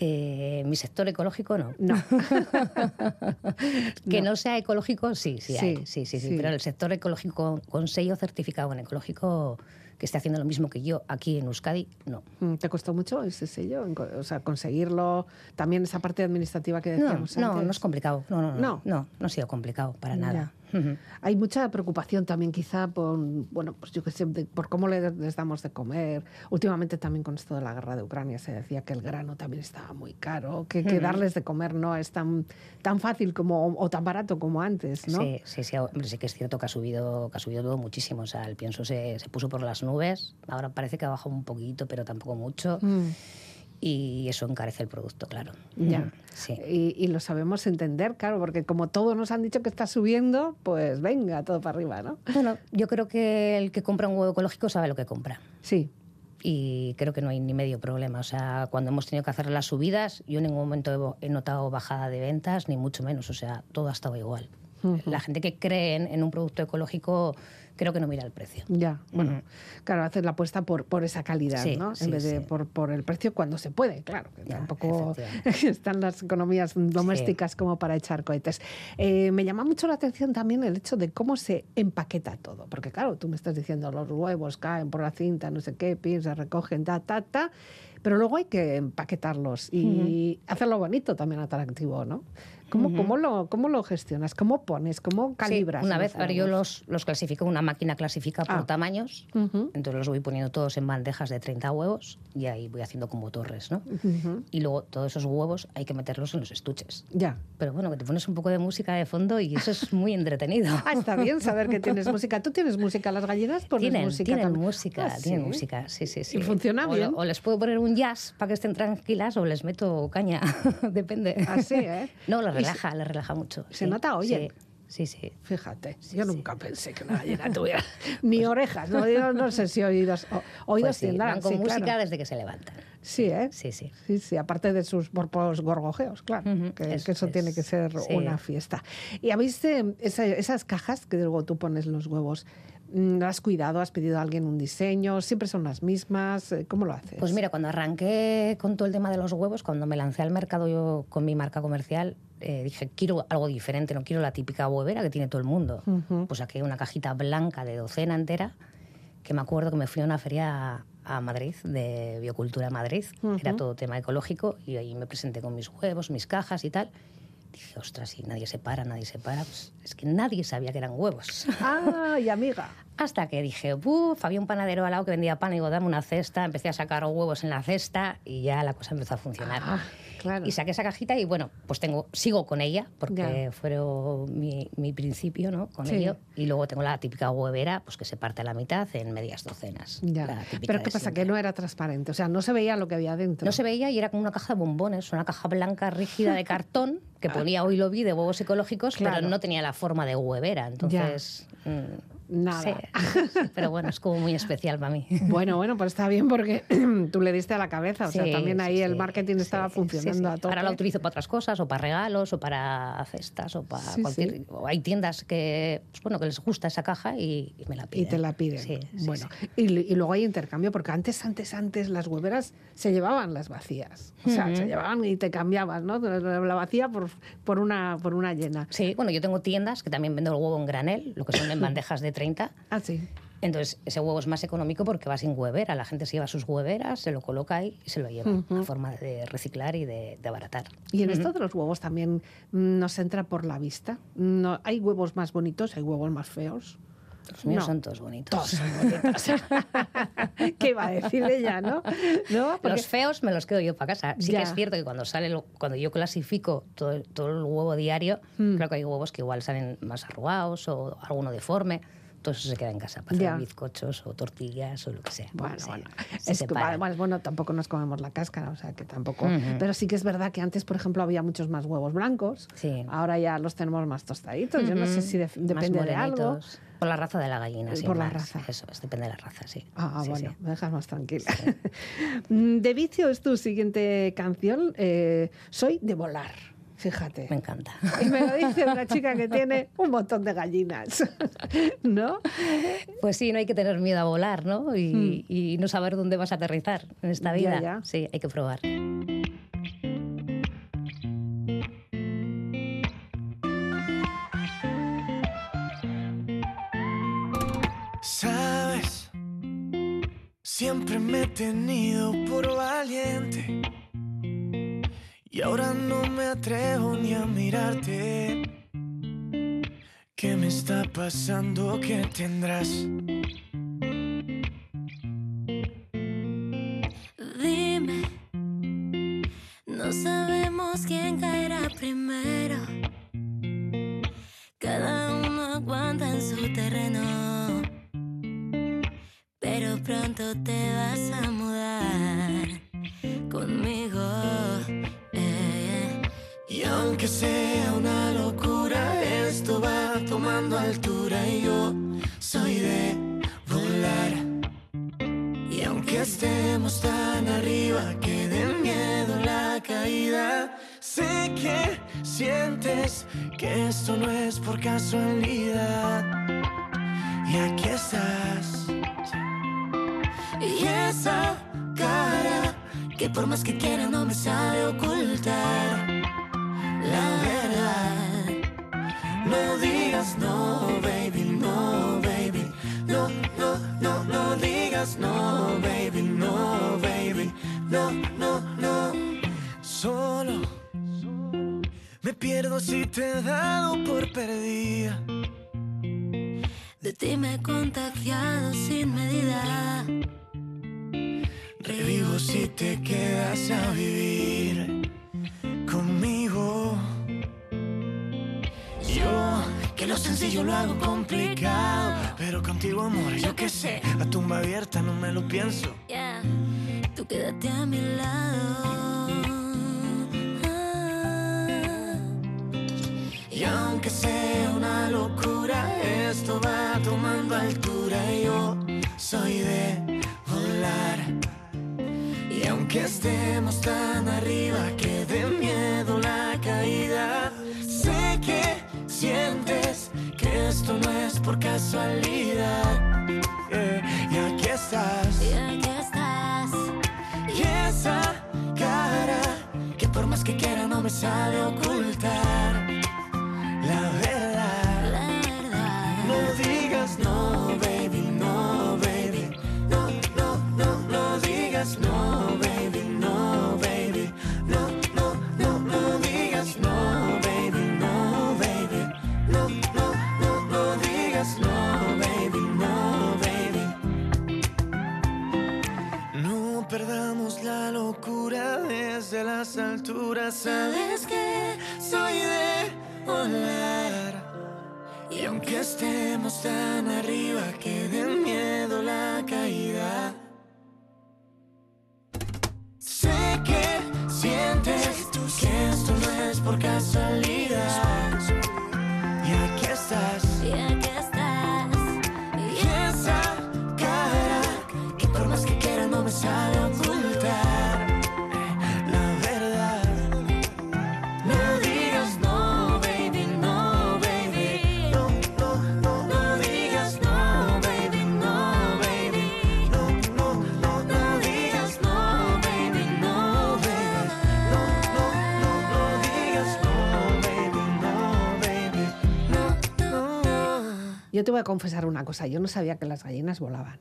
[SPEAKER 4] Eh, mi sector ecológico no.
[SPEAKER 1] No.
[SPEAKER 4] Que
[SPEAKER 1] No.
[SPEAKER 4] no. sea ecológico, sí, sí,
[SPEAKER 1] Sí,
[SPEAKER 4] hay, sí, sí, sí. Pero el sector ecológico con sello certificado en ecológico que esté haciendo lo mismo que yo aquí en Euskadi, no.
[SPEAKER 1] Mm, ¿Te costó mucho ese sello? O sea, conseguirlo. También esa parte administrativa que
[SPEAKER 4] No,
[SPEAKER 1] decíamos
[SPEAKER 4] no,
[SPEAKER 1] antes.
[SPEAKER 4] no es complicado. No, no, no.
[SPEAKER 1] No.
[SPEAKER 4] No, no, ha sido complicado para nada. Ujú.
[SPEAKER 1] Hay mucha preocupación también quizá por, bueno, pues yo qué sé, de- por cómo le- les damos de comer. Últimamente también con esto de la guerra de Ucrania se decía que el grano también estaba muy caro, que, que darles de comer no es tan, tan fácil como, o tan barato como antes, ¿no?
[SPEAKER 4] Sí, sí, sí, hombre, sí que es cierto que ha subido, que ha subido todo muchísimo. O sea, el pienso se, se puso por las nubes. Ahora parece que ha bajado un poquito, pero tampoco mucho.
[SPEAKER 1] Mm,
[SPEAKER 4] Y eso encarece el producto, claro.
[SPEAKER 1] ya.
[SPEAKER 4] Sí.
[SPEAKER 1] Y, y lo sabemos entender, claro, porque como todos nos han dicho que está subiendo, pues venga, todo para arriba, ¿no?
[SPEAKER 4] Bueno, yo creo que el que compra un huevo ecológico sabe lo que compra.
[SPEAKER 1] Sí.
[SPEAKER 4] y creo que no hay ni medio problema. O sea, cuando hemos tenido que hacer las subidas, yo en ningún momento he, notado bajada de ventas, ni mucho menos. O sea, todo ha estado igual. La gente que cree en, en un producto ecológico creo que no mira el precio.
[SPEAKER 1] Ya, bueno,
[SPEAKER 4] Ujú.
[SPEAKER 1] claro, hacer la apuesta por, por esa calidad,
[SPEAKER 4] Sí,
[SPEAKER 1] ¿no? En vez de
[SPEAKER 4] sí.
[SPEAKER 1] por, por el precio cuando se puede, claro, que
[SPEAKER 4] Ya,
[SPEAKER 1] tampoco están las economías domésticas como para echar cohetes. Eh, me llama mucho la atención también el hecho de cómo se empaqueta todo, porque claro, tú me estás diciendo los huevos caen por la cinta, no sé qué, pin, se recogen, ta, ta, ta, pero luego hay que empaquetarlos y hacerlo bonito, también atractivo, ¿no? ¿Cómo, cómo, lo, ¿Cómo lo gestionas? ¿Cómo pones? ¿Cómo calibras?
[SPEAKER 4] Sí, una vez, a ver, yo los, los clasifico, una máquina clasifica por
[SPEAKER 1] Ah.
[SPEAKER 4] tamaños,
[SPEAKER 1] Ujú.
[SPEAKER 4] entonces los voy poniendo todos en bandejas de 30 huevos y ahí voy haciendo como torres, ¿no? Y luego todos esos huevos hay que meterlos en los estuches.
[SPEAKER 1] Ya.
[SPEAKER 4] Pero bueno, que te pones un poco de música de fondo y eso es muy entretenido.
[SPEAKER 1] Ah, está bien saber que tienes música. ¿Tú tienes música? ¿Las gallinas pones
[SPEAKER 4] tienen
[SPEAKER 1] música
[SPEAKER 4] tienen
[SPEAKER 1] también?
[SPEAKER 4] música,
[SPEAKER 1] Ah,
[SPEAKER 4] tienen
[SPEAKER 1] ¿sí?
[SPEAKER 4] música, sí, sí, sí.
[SPEAKER 1] ¿Y funciona
[SPEAKER 4] o,
[SPEAKER 1] bien?
[SPEAKER 4] O les puedo poner un jazz para que estén tranquilas o les meto caña, depende.
[SPEAKER 1] Así, ¿eh?
[SPEAKER 4] No, les
[SPEAKER 1] Se-
[SPEAKER 4] relaja, les relaja mucho.
[SPEAKER 1] se
[SPEAKER 4] sí,
[SPEAKER 1] nota, oyen.
[SPEAKER 4] Sí, sí.
[SPEAKER 1] Fíjate,
[SPEAKER 4] Sí,
[SPEAKER 1] yo
[SPEAKER 4] sí.
[SPEAKER 1] nunca pensé que una gallina tuviera ni orejas, no, Yo no sé si oídos, o- oídos
[SPEAKER 4] Pues sí,
[SPEAKER 1] tendrán,
[SPEAKER 4] van con
[SPEAKER 1] sí,
[SPEAKER 4] música
[SPEAKER 1] claro.
[SPEAKER 4] desde que se levantan.
[SPEAKER 1] Sí, ¿eh?
[SPEAKER 4] Sí, sí.
[SPEAKER 1] Sí, sí, aparte de sus porpos gorgojeos, claro, que,
[SPEAKER 4] eso
[SPEAKER 1] que eso
[SPEAKER 4] es,
[SPEAKER 1] tiene que ser una fiesta. Y habéis eh, esa- esas cajas que luego tú pones los huevos, mm, ¿lo has cuidado? ¿Has pedido a alguien un diseño? ¿Siempre son las mismas? Eh, ¿Cómo lo haces?
[SPEAKER 4] Pues mira, cuando arranqué con todo el tema de los huevos, cuando me lancé al mercado yo con mi marca comercial, eh, dije, quiero algo diferente, no quiero la típica huevera que tiene todo el mundo.
[SPEAKER 1] Ujú.
[SPEAKER 4] Pues saqué una cajita blanca de docena entera, que me acuerdo que me fui a una feria a Madrid, de Biocultura Madrid, era todo tema ecológico, y ahí me presenté con mis huevos, mis cajas y tal. Dije, ostras, si nadie se para, nadie se para, pues es que nadie sabía que eran huevos.
[SPEAKER 1] Ah, y amiga.
[SPEAKER 4] Hasta que dije, uff, había un panadero al lado que vendía pan y digo, dame una cesta. Empecé a sacar huevos en la cesta y ya la cosa empezó a funcionar.
[SPEAKER 1] Ah, claro.
[SPEAKER 4] Y saqué esa cajita y bueno, pues tengo, sigo con ella porque
[SPEAKER 1] Ya.
[SPEAKER 4] fue mi, mi principio, ¿no? Con
[SPEAKER 1] Sí.
[SPEAKER 4] ello. Y luego tengo la típica huevera, pues que se parte a la mitad en medias docenas.
[SPEAKER 1] Ya. Pero ¿qué pasa?
[SPEAKER 4] siempre.
[SPEAKER 1] Que no era transparente, o sea, no se veía lo que había dentro.
[SPEAKER 4] No se veía y era como una caja de bombones, una caja blanca rígida de cartón que ponía hoy lo vi de huevos ecológicos,
[SPEAKER 1] Claro.
[SPEAKER 4] pero no tenía la forma de huevera. Entonces,
[SPEAKER 1] Nada.
[SPEAKER 4] sí, pero bueno, es como muy especial para mí.
[SPEAKER 1] Bueno, bueno, pues está bien porque tú le diste a la cabeza, o sea, también
[SPEAKER 4] sí,
[SPEAKER 1] ahí el marketing estaba funcionando a tope.
[SPEAKER 4] Ahora la utilizo para otras cosas, o para regalos, o para cestas, o para cualquier... o hay tiendas que, pues, bueno, que les gusta esa caja y, y me la
[SPEAKER 1] Y
[SPEAKER 4] piden.
[SPEAKER 1] te la piden. Bueno. Y, y luego hay intercambio, porque antes, antes, antes las hueveras se llevaban las vacías. O sea, se llevaban y te cambiabas, ¿no? La vacía por, por, una, por una llena.
[SPEAKER 4] Sí, bueno, yo tengo tiendas que también vendo el huevo en granel, lo que son en bandejas de 30.
[SPEAKER 1] Ah, sí.
[SPEAKER 4] Entonces, ese huevo es más económico porque va sin huevera. La gente se lleva sus hueveras, se lo coloca ahí y se lo lleva. Una forma de reciclar y de, de abaratar.
[SPEAKER 1] Y en esto de los huevos también mm, nos entra por la vista. No, hay huevos más bonitos, hay huevos más feos.
[SPEAKER 4] Los míos
[SPEAKER 1] No.
[SPEAKER 4] son todos bonitos.
[SPEAKER 1] Todos son bonitos. ¿Qué iba a decir ella, no? ¿No? Porque-
[SPEAKER 4] Los feos me los quedo yo para casa. Sí
[SPEAKER 1] Ya.
[SPEAKER 4] que es cierto que cuando sale lo- cuando yo clasifico todo, todo el huevo diario,
[SPEAKER 1] Mm.
[SPEAKER 4] creo que hay huevos que igual salen más arrugados o alguno deforme. Todo eso se queda en casa para hacer bizcochos o tortillas o lo que sea.
[SPEAKER 1] Bueno, bueno.
[SPEAKER 4] se
[SPEAKER 1] Es que, bueno, tampoco nos comemos la cáscara, o sea que tampoco. Pero sí que es verdad que antes, por ejemplo, había muchos más huevos blancos.
[SPEAKER 4] Sí.
[SPEAKER 1] Ahora ya los tenemos más tostaditos. Yo no sé si de- depende de algo.
[SPEAKER 4] Por la raza de la gallina, sí.
[SPEAKER 1] Por la
[SPEAKER 4] más.
[SPEAKER 1] raza.
[SPEAKER 4] Eso es, depende de la raza, sí.
[SPEAKER 1] Ah,
[SPEAKER 4] Sí,
[SPEAKER 1] bueno,
[SPEAKER 4] sí.
[SPEAKER 1] me dejas más tranquila. Mm, de vicio es tu siguiente canción. eh, Soy de volar, fíjate.
[SPEAKER 4] Me encanta.
[SPEAKER 1] Y me lo dice una chica que tiene un montón de gallinas, ¿no?
[SPEAKER 4] Pues sí, no hay que tener miedo a volar, ¿no? Y, y no saber dónde vas a aterrizar en esta
[SPEAKER 1] Hmm. Ya,
[SPEAKER 4] vida.
[SPEAKER 1] ya.
[SPEAKER 4] Sí, hay que probar.
[SPEAKER 3] Sabes, siempre me he tenido por valiente. Y ahora no me atrevo ni a mirarte. ¿Qué me está pasando? ¿Qué tendrás? Sé que sientes que esto no es por casualidad. Y aquí estás.
[SPEAKER 7] Y esa cara que por más que quiera no me sabe ocultar la verdad.
[SPEAKER 3] No digas no, baby, no, baby. No, no, no, no digas no, baby, no, baby. no, no, no. Solo me pierdo si te he dado por perdida.
[SPEAKER 7] De ti me he contagiado sin medida.
[SPEAKER 3] Revivo si te quedas a vivir conmigo. Yo, que lo sencillo lo hago complicado. Pero contigo, amor, yo qué sé. La tumba abierta no me lo pienso.
[SPEAKER 7] Yeah. Tú quédate a mi lado.
[SPEAKER 3] Y aunque sea una locura, esto va tomando altura. Yo soy de volar. Y aunque estemos tan arriba que de miedo la caída, sé que sientes que esto no es por casualidad. Eh, y aquí estás.
[SPEAKER 7] Y aquí estás.
[SPEAKER 3] Y esa cara que por más que quiera no me sabe ocultar la verdad.
[SPEAKER 7] La verdad.
[SPEAKER 3] No digas no, baby, no, baby. No, no, no, no digas no, baby, no, baby. No, no, no, no digas no, baby, no, baby. No, no, no, no digas no, baby, no, baby. No perdamos la locura desde las alturas. Sabes que soy de volar. Y aunque estemos tan arriba que de miedo la caída.
[SPEAKER 1] Yo te voy a confesar una cosa, yo no sabía que las gallinas volaban.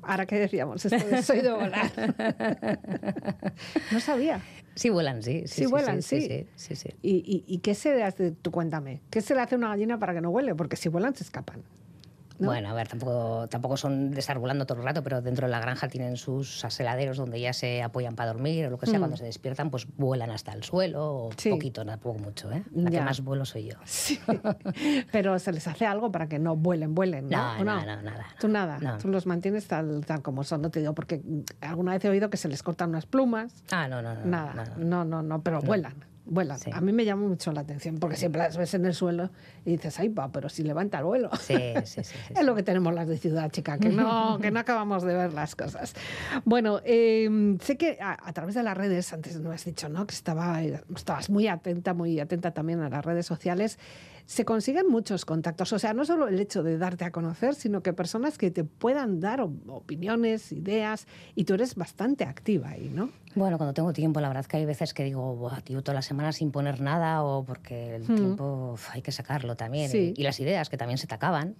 [SPEAKER 1] Ahora que decíamos esto de soy de volar. no sabía.
[SPEAKER 4] Sí vuelan, sí. Sí,
[SPEAKER 1] Sí vuelan,
[SPEAKER 4] sí.
[SPEAKER 1] sí.
[SPEAKER 4] sí, sí, sí.
[SPEAKER 1] ¿Y, y, y qué se le hace, tú cuéntame, qué se le hace a una gallina para que no huele? Porque si vuelan se escapan. ¿No?
[SPEAKER 4] Bueno, a ver, tampoco, tampoco son de estar volando todo el rato, pero dentro de la granja tienen sus aseladeros donde ya se apoyan para dormir o lo que sea.
[SPEAKER 1] Mm.
[SPEAKER 4] Cuando se despiertan, pues vuelan hasta el suelo o
[SPEAKER 1] Sí.
[SPEAKER 4] poquito, tampoco mucho. ¿eh? La
[SPEAKER 1] Ya.
[SPEAKER 4] que más vuelo soy yo.
[SPEAKER 1] Sí. Pero se les hace algo para que no vuelen, vuelen, ¿no?
[SPEAKER 4] No,
[SPEAKER 1] ¿O
[SPEAKER 4] no, no, nada.
[SPEAKER 1] Tú nada,
[SPEAKER 4] No.
[SPEAKER 1] tú los mantienes tal, tal como son, no te digo, porque alguna vez he oído que se les cortan unas plumas,
[SPEAKER 4] Ah, no, no, no.
[SPEAKER 1] nada,
[SPEAKER 4] no, no,
[SPEAKER 1] no, pero vuelan, vuelan.
[SPEAKER 4] Sí.
[SPEAKER 1] A mí me llama mucho la atención, porque siempre las ves en el suelo y dices, ay, va, pero si levanta el vuelo.
[SPEAKER 4] Sí, sí, sí. sí,
[SPEAKER 1] Es lo que tenemos las de ciudad, chica, que no, que no acabamos de ver las cosas. Bueno, eh, sé que a, a través de las redes, antes no has dicho, ¿no? Que estaba, estabas muy atenta, muy atenta también a las redes sociales. Se consiguen muchos contactos. O sea, no solo el hecho de darte a conocer, sino que personas que te puedan dar opiniones, ideas, y tú eres bastante activa ahí, ¿no?
[SPEAKER 4] Bueno, cuando tengo tiempo, la verdad que hay veces que digo, Buah, tío, toda la semana sin poner nada o porque el tiempo uf, hay que sacarlo también.
[SPEAKER 1] Sí.
[SPEAKER 4] Y, y las ideas que también se te acaban.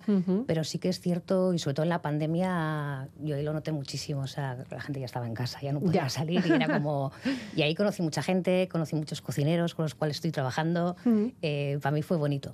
[SPEAKER 4] Pero sí que es cierto, y sobre todo en la pandemia, yo ahí lo noté muchísimo. O sea, la gente ya estaba en casa, ya no podía
[SPEAKER 1] Ya.
[SPEAKER 4] salir. Y era como. Y ahí conocí mucha gente, conocí muchos cocineros con los cuales estoy trabajando. Eh, para mí fue bonito.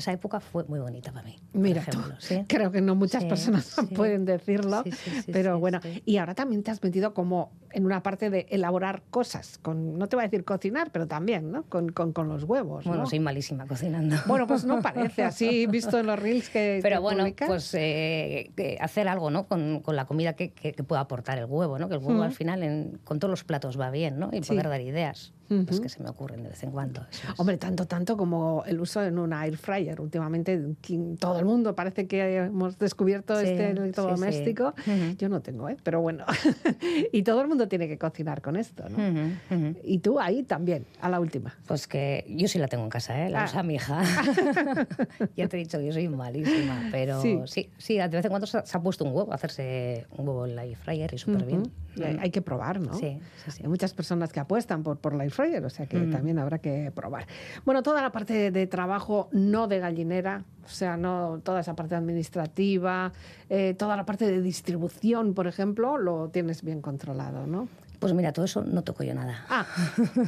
[SPEAKER 4] Esa época fue muy bonita para mí. por
[SPEAKER 1] Mira tú,
[SPEAKER 4] ¿sí?
[SPEAKER 1] creo que no muchas
[SPEAKER 4] Sí,
[SPEAKER 1] personas
[SPEAKER 4] sí.
[SPEAKER 1] pueden decirlo, pero bueno, y ahora también te has metido como en una parte de elaborar cosas, con, no te voy a decir cocinar, pero también, ¿no? Con, con- con los huevos,
[SPEAKER 4] Bueno,
[SPEAKER 1] ¿no?
[SPEAKER 4] soy malísima cocinando.
[SPEAKER 1] Bueno, pues no parece así, visto en los reels que
[SPEAKER 4] Pero
[SPEAKER 1] que
[SPEAKER 4] bueno,
[SPEAKER 1] publicas.
[SPEAKER 4] pues eh, hacer algo ¿no? con, con la comida que, que, que pueda aportar el huevo, ¿no? que el huevo al final en- con todos los platos va bien ¿no? y poder dar ideas pues,
[SPEAKER 1] Ujú.
[SPEAKER 4] que se me ocurren de vez en cuando.
[SPEAKER 1] Hombre, tanto, tanto como el uso en una air fryer. Últimamente quien- todo el mundo parece que hemos descubierto
[SPEAKER 4] Sí,
[SPEAKER 1] este
[SPEAKER 4] sí, sí.
[SPEAKER 1] electrodoméstico.
[SPEAKER 4] Ujú.
[SPEAKER 1] Yo no tengo, ¿eh? Pero bueno. y todo el mundo tiene que cocinar con esto, ¿no?
[SPEAKER 4] Ujú, ujú.
[SPEAKER 1] Y tú ahí también, a la última.
[SPEAKER 4] Pues que yo sí la tengo en casa, ¿eh? la
[SPEAKER 1] Ah.
[SPEAKER 4] usa mi hija. ya te he dicho que yo soy malísima, pero
[SPEAKER 1] Sí.
[SPEAKER 4] sí, sí, de vez en cuando se, ha puesto un huevo, hacerse un huevo en la air fryer y súper bien.
[SPEAKER 1] Ujú. Y hay, que probar, ¿no?
[SPEAKER 4] Sí, sí, sí.
[SPEAKER 1] Hay muchas personas que apuestan por, por la air fryer, o sea que también habrá que probar. Bueno, toda la parte de trabajo no de gallinera, o sea, no toda esa parte administrativa, eh, toda la parte de distribución, por ejemplo, lo tienes bien controlado, ¿no?
[SPEAKER 4] Pues mira, todo eso no toco yo nada.
[SPEAKER 1] Ah,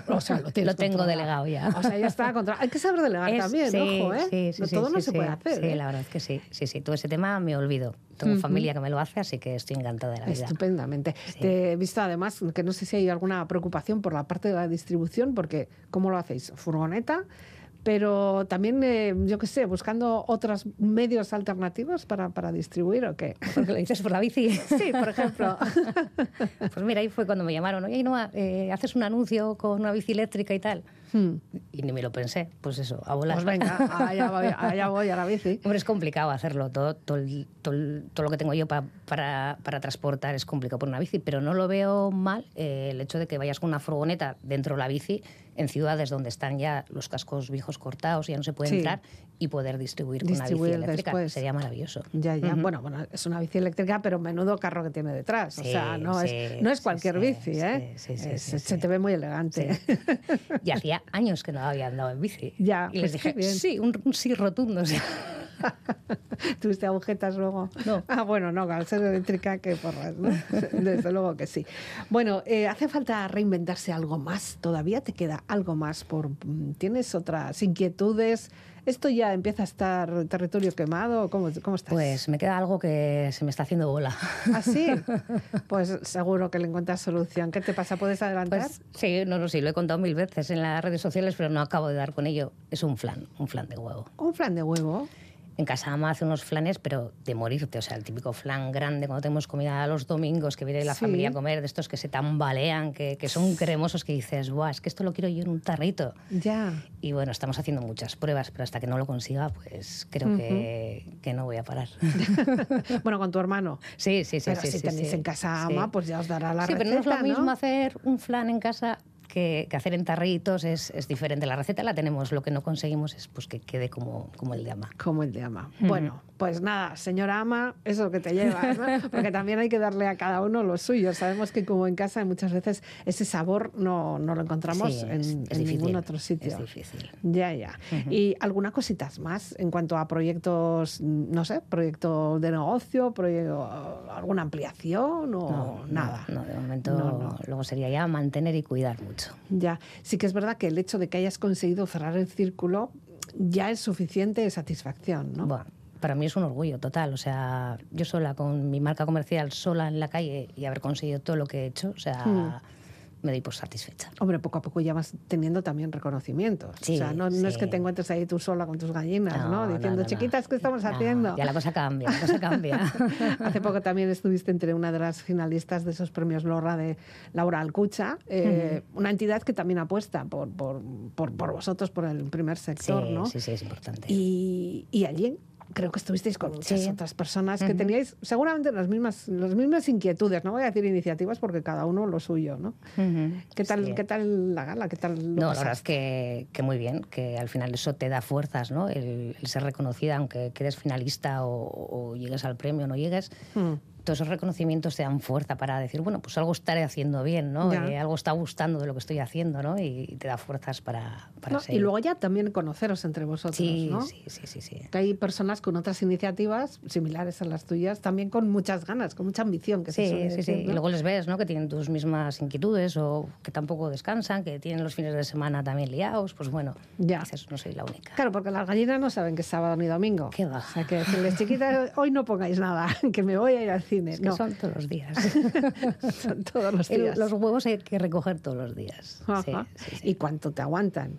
[SPEAKER 1] o sea, lo,
[SPEAKER 4] Lo tengo delegado ya.
[SPEAKER 1] O sea, ya está controlado. Hay que saber delegar
[SPEAKER 4] Es-
[SPEAKER 1] también,
[SPEAKER 4] sí,
[SPEAKER 1] ojo, ¿eh?
[SPEAKER 4] sí, sí,
[SPEAKER 1] No,
[SPEAKER 4] sí,
[SPEAKER 1] todo no se puede hacer.
[SPEAKER 4] Sí,
[SPEAKER 1] ¿eh?
[SPEAKER 4] la verdad es que sí. Sí, sí. Todo ese tema me olvido. Tengo familia que me lo hace, así que estoy encantada de la vida.
[SPEAKER 1] Estupendamente. Te he visto además que no sé si hay alguna preocupación por la parte de la distribución, porque ¿cómo lo hacéis? ¿Furgoneta? Pero también, eh, yo qué sé, buscando otros medios alternativos para, para distribuir o qué.
[SPEAKER 4] Porque lo dices por la bici.
[SPEAKER 1] Sí, por ejemplo.
[SPEAKER 4] Pues mira, ahí fue cuando me llamaron. Oye, Ainhoa, eh, ¿haces un anuncio con una bici eléctrica y tal?
[SPEAKER 1] Hmm.
[SPEAKER 4] Y ni me lo pensé. Pues eso, a volar.
[SPEAKER 1] Pues venga, allá voy, allá voy a la bici.
[SPEAKER 4] Hombre, es complicado hacerlo. Todo, todo, todo, todo lo que tengo yo pa- para, para transportar es complicado por una bici, pero no lo veo mal eh, el hecho de que vayas con una furgoneta dentro de la bici en ciudades donde están ya los cascos viejos cortados y ya no se puede
[SPEAKER 1] Sí.
[SPEAKER 4] entrar y poder distribuir, con una bici eléctrica.
[SPEAKER 1] después.
[SPEAKER 4] Sería maravilloso.
[SPEAKER 1] Ya, ya.
[SPEAKER 4] Ujú.
[SPEAKER 1] Bueno, bueno, es una bici eléctrica, pero menudo carro que tiene detrás. o sea, no,
[SPEAKER 4] sí,
[SPEAKER 1] es, no es cualquier bici,
[SPEAKER 4] sí,
[SPEAKER 1] ¿eh? Es- Se te ve muy elegante.
[SPEAKER 4] Y hacía años que no había andado en bici.
[SPEAKER 1] Ya,
[SPEAKER 4] y
[SPEAKER 1] pues
[SPEAKER 4] dije, sí, un, un sí rotundo. o sea.
[SPEAKER 1] ¿Tuviste agujetas luego?
[SPEAKER 4] No.
[SPEAKER 1] Ah, bueno, no, al ser eléctrica, que porras, ¿no? Desde luego que sí. Bueno, eh, ¿hace falta reinventarse algo más? ¿Todavía te queda algo más? por ¿Tienes otras inquietudes? ¿Esto ya empieza a estar territorio quemado? ¿Cómo, cómo estás?
[SPEAKER 4] Pues me queda algo que se me está haciendo bola.
[SPEAKER 1] ¿Ah, sí? Pues seguro que le encuentras solución. ¿Qué te pasa? ¿Puedes adelantar?
[SPEAKER 4] Pues sí, no, no, sí, lo he contado mil veces en las redes sociales, pero no acabo de dar con ello. Es un flan, un flan de huevo.
[SPEAKER 1] Un flan de huevo.
[SPEAKER 4] En casa mamá hace unos flanes, pero de morirte. O sea, el típico flan grande cuando tenemos comida los domingos, que viene la
[SPEAKER 1] Sí.
[SPEAKER 4] familia a comer, de estos que se tambalean, que, que son cremosos, que dices, Buah, es que esto lo quiero yo en un tarrito.
[SPEAKER 1] Ya.
[SPEAKER 4] Y bueno, estamos haciendo muchas pruebas, pero hasta que no lo consiga, pues creo que, que no voy a parar.
[SPEAKER 1] bueno, con tu hermano.
[SPEAKER 4] sí, sí, sí.
[SPEAKER 1] Pero
[SPEAKER 4] sí,
[SPEAKER 1] si
[SPEAKER 4] sí,
[SPEAKER 1] tenéis
[SPEAKER 4] sí.
[SPEAKER 1] en casa
[SPEAKER 4] Sí.
[SPEAKER 1] ama, pues ya os dará la
[SPEAKER 4] sí,
[SPEAKER 1] receta,
[SPEAKER 4] pero no es lo
[SPEAKER 1] ¿no?
[SPEAKER 4] mismo hacer un flan en casa que, que hacer en tarritos, es, es diferente. La receta la tenemos, lo que no conseguimos es pues, que quede como, como el de ama.
[SPEAKER 1] Como el de ama. Bueno, pues nada, señora ama, eso que te llevas, ¿no? Porque también hay que darle a cada uno lo suyo. Sabemos que como en casa muchas veces ese sabor no, no lo encontramos
[SPEAKER 4] Sí,
[SPEAKER 1] en,
[SPEAKER 4] es- es
[SPEAKER 1] en
[SPEAKER 4] difícil,
[SPEAKER 1] ningún otro sitio.
[SPEAKER 4] Es difícil.
[SPEAKER 1] Ya, ya. ¿Y alguna cositas más en cuanto a proyectos, no sé, proyecto de negocio, proyecto, alguna ampliación o nada?
[SPEAKER 4] No, de momento
[SPEAKER 1] No, no.
[SPEAKER 4] luego sería ya mantener y cuidar mucho.
[SPEAKER 1] Ya, sí que es verdad que el hecho de que hayas conseguido cerrar el círculo ya es suficiente satisfacción, ¿no?
[SPEAKER 4] Buah, para mí es un orgullo total. O sea, yo sola con mi marca comercial, sola en la calle y haber conseguido todo lo que he hecho, o sea,
[SPEAKER 1] Hmm.
[SPEAKER 4] me doy por satisfecha.
[SPEAKER 1] Hombre, poco a poco ya vas teniendo también reconocimientos.
[SPEAKER 4] Sí,
[SPEAKER 1] o sea, no, no es que te encuentres ahí tú sola con tus gallinas, ¿no? Diciendo,
[SPEAKER 4] no,
[SPEAKER 1] chiquitas, ¿qué estamos haciendo?
[SPEAKER 4] Ya la cosa cambia, la cosa cambia.
[SPEAKER 1] Hace poco también estuviste entre una de las finalistas de esos premios Lorra de Laura Alcucha, eh, una entidad que también apuesta por, por, por, por vosotros, por el primer sector,
[SPEAKER 4] sí,
[SPEAKER 1] ¿no?
[SPEAKER 4] sí, sí, es importante.
[SPEAKER 1] Y, y allí creo que estuvisteis con muchas
[SPEAKER 4] Sí.
[SPEAKER 1] otras personas que teníais seguramente las mismas, las mismas inquietudes, no voy a decir iniciativas porque cada uno lo suyo, ¿no? ¿Qué tal,
[SPEAKER 4] sí.
[SPEAKER 1] ¿Qué tal la gala? ¿Qué tal lo
[SPEAKER 4] No, la verdad es
[SPEAKER 1] pasaste?
[SPEAKER 4] que, que muy bien, que al final eso te da fuerzas, ¿no? El, el ser reconocida, aunque quedes finalista o, o llegues al premio o no llegues,
[SPEAKER 1] Hmm.
[SPEAKER 4] Todos esos reconocimientos te dan fuerza para decir, bueno, pues algo estaré haciendo bien, ¿no? Eh, algo está gustando de lo que estoy haciendo, ¿no? Y, y te da fuerzas para, para
[SPEAKER 1] No, y
[SPEAKER 4] seguir.
[SPEAKER 1] luego ya también conoceros entre vosotros,
[SPEAKER 4] sí,
[SPEAKER 1] ¿no?
[SPEAKER 4] sí, sí, sí, sí.
[SPEAKER 1] Que hay personas con otras iniciativas similares a las tuyas, también con muchas ganas, con mucha ambición, que se
[SPEAKER 4] Sí,
[SPEAKER 1] suele
[SPEAKER 4] sí,
[SPEAKER 1] decir,
[SPEAKER 4] sí.
[SPEAKER 1] ¿no?
[SPEAKER 4] Y luego les ves, ¿no? Que tienen tus mismas inquietudes o que tampoco descansan, que tienen los fines de semana también liados. Pues bueno,
[SPEAKER 1] Ya.
[SPEAKER 4] dices, no soy la única.
[SPEAKER 1] Claro, porque las gallinas no saben que es sábado ni domingo.
[SPEAKER 4] ¿Qué va?
[SPEAKER 1] O sea, que decirles, chiquitas, hoy no pongáis nada, que me voy a ir al cine.
[SPEAKER 4] Es que
[SPEAKER 1] no,
[SPEAKER 4] son todos los días.
[SPEAKER 1] son todos los
[SPEAKER 4] El-
[SPEAKER 1] días.
[SPEAKER 4] los huevos hay que recoger todos los días. Sí,
[SPEAKER 1] Ajá.
[SPEAKER 4] sí, sí.
[SPEAKER 1] ¿Y cuánto te aguantan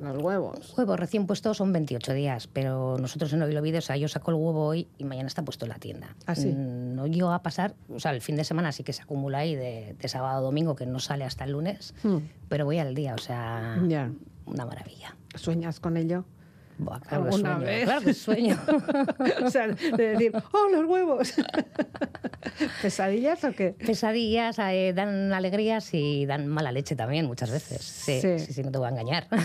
[SPEAKER 1] los huevos?
[SPEAKER 4] Huevos recién puestos son 28 días, pero nosotros en Ovilo Video, o sea, yo saco el huevo hoy y mañana está puesto en la tienda.
[SPEAKER 1] ¿Ah, sí?
[SPEAKER 4] Mm, No llega a pasar, o sea, el fin de semana sí que se acumula ahí de, de sábado a domingo, que no sale hasta el lunes,
[SPEAKER 1] Hmm.
[SPEAKER 4] pero voy al día, o sea,
[SPEAKER 1] Ya.
[SPEAKER 4] una maravilla.
[SPEAKER 1] ¿Sueñas con ello?
[SPEAKER 4] Buah, claro que
[SPEAKER 1] ¿Alguna
[SPEAKER 4] sueño,
[SPEAKER 1] vez?
[SPEAKER 4] claro que sueño.
[SPEAKER 1] o sea, de decir, ¡oh, los huevos! ¿Pesadillas o qué?
[SPEAKER 4] Pesadillas eh, dan alegrías y dan mala leche también muchas veces. Sí,
[SPEAKER 1] Sí.
[SPEAKER 4] sí, sí, no te voy a engañar.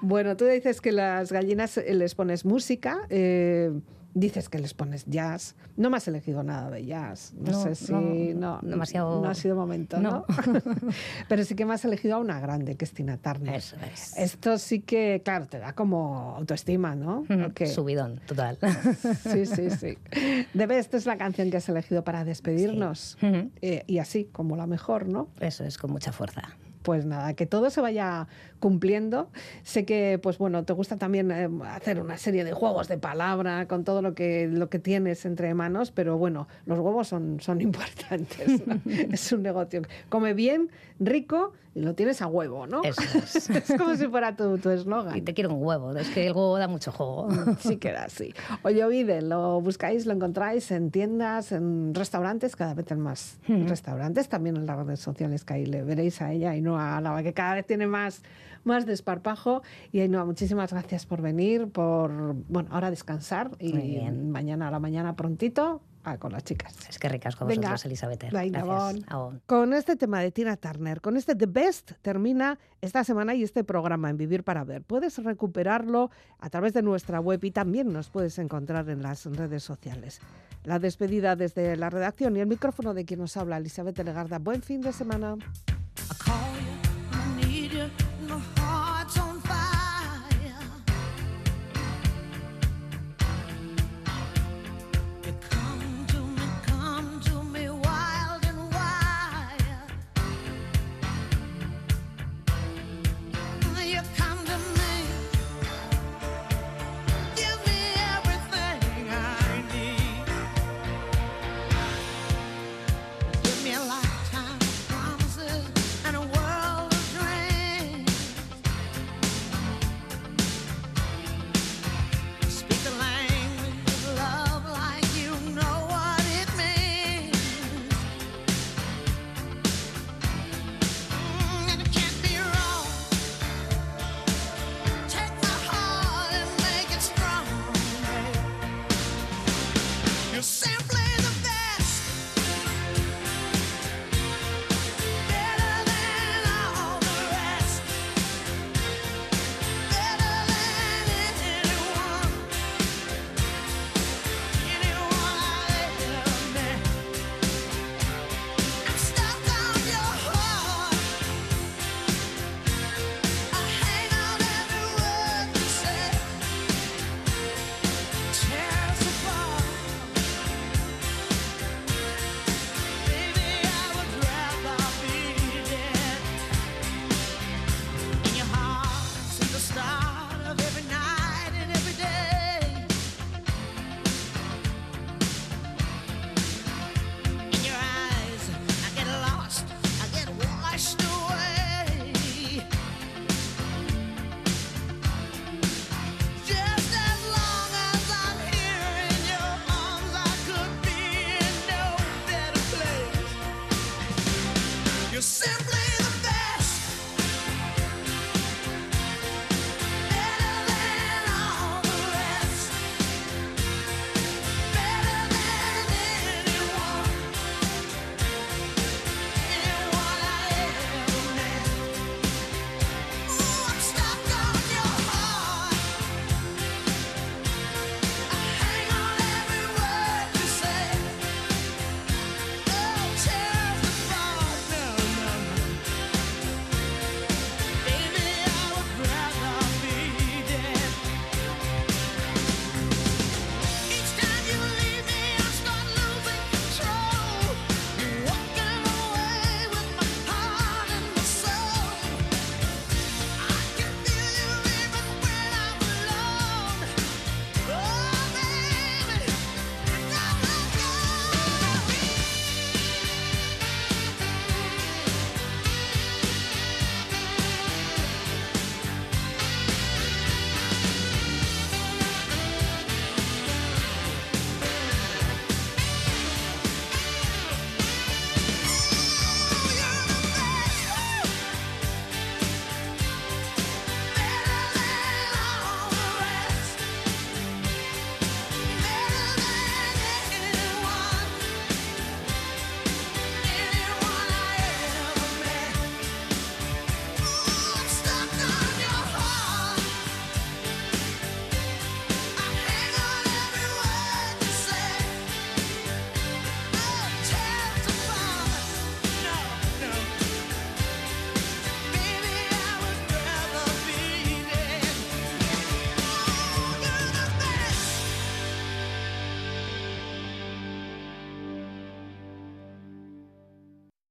[SPEAKER 1] Bueno, tú dices que las gallinas eh, les pones música. eh, Dices que les pones jazz. No me has elegido nada de jazz. No,
[SPEAKER 4] No,
[SPEAKER 1] sé si.
[SPEAKER 4] no,
[SPEAKER 1] No,
[SPEAKER 4] demasiado-
[SPEAKER 1] no ha sido momento, ¿no? Pero sí que me has elegido a una grande, que es Tina Turner.
[SPEAKER 4] Eso es.
[SPEAKER 1] Esto sí que, claro, te da como autoestima, ¿no? Porque-
[SPEAKER 4] Subidón, total.
[SPEAKER 1] Sí, sí, sí. Debe, esta es la canción que has elegido para despedirnos. Eh, y así, como la mejor, ¿no?
[SPEAKER 4] Eso es, con mucha fuerza.
[SPEAKER 1] Pues nada, que todo se vaya cumpliendo. Sé que, pues bueno, te gusta también eh, hacer una serie de juegos de palabra con todo lo que, lo que tienes entre manos, pero bueno, los huevos son, son importantes. ¿no? es un negocio. Come bien, rico y lo tienes a huevo, ¿no?
[SPEAKER 4] Eso es.
[SPEAKER 1] es como si fuera tu tu eslogan.
[SPEAKER 4] Y te quiero un huevo, es que el huevo da mucho juego.
[SPEAKER 1] Sí que era así. Oye, Ovide, lo buscáis, lo encontráis en tiendas, en restaurantes, cada vez en más restaurantes, también en las redes sociales que ahí le veréis a ella y no a Lava, que cada vez tiene más, más desparpajo. Y Ainhoa, muchísimas gracias por venir, por, bueno, ahora descansar y mañana a la mañana prontito a con las chicas.
[SPEAKER 4] Es que ricas con
[SPEAKER 1] Venga.
[SPEAKER 4] vosotros, Elizabeth.
[SPEAKER 1] Venga,
[SPEAKER 4] Gracias.
[SPEAKER 1] bon. Con este tema de Tina Turner, con este The Best, termina esta semana y este programa en Vivir para Ver. Puedes recuperarlo a través de nuestra web y también nos puedes encontrar en las redes sociales. La despedida desde la redacción y el micrófono de quien nos habla, Elizabeth Legarda. Buen fin de semana.
[SPEAKER 8] I call you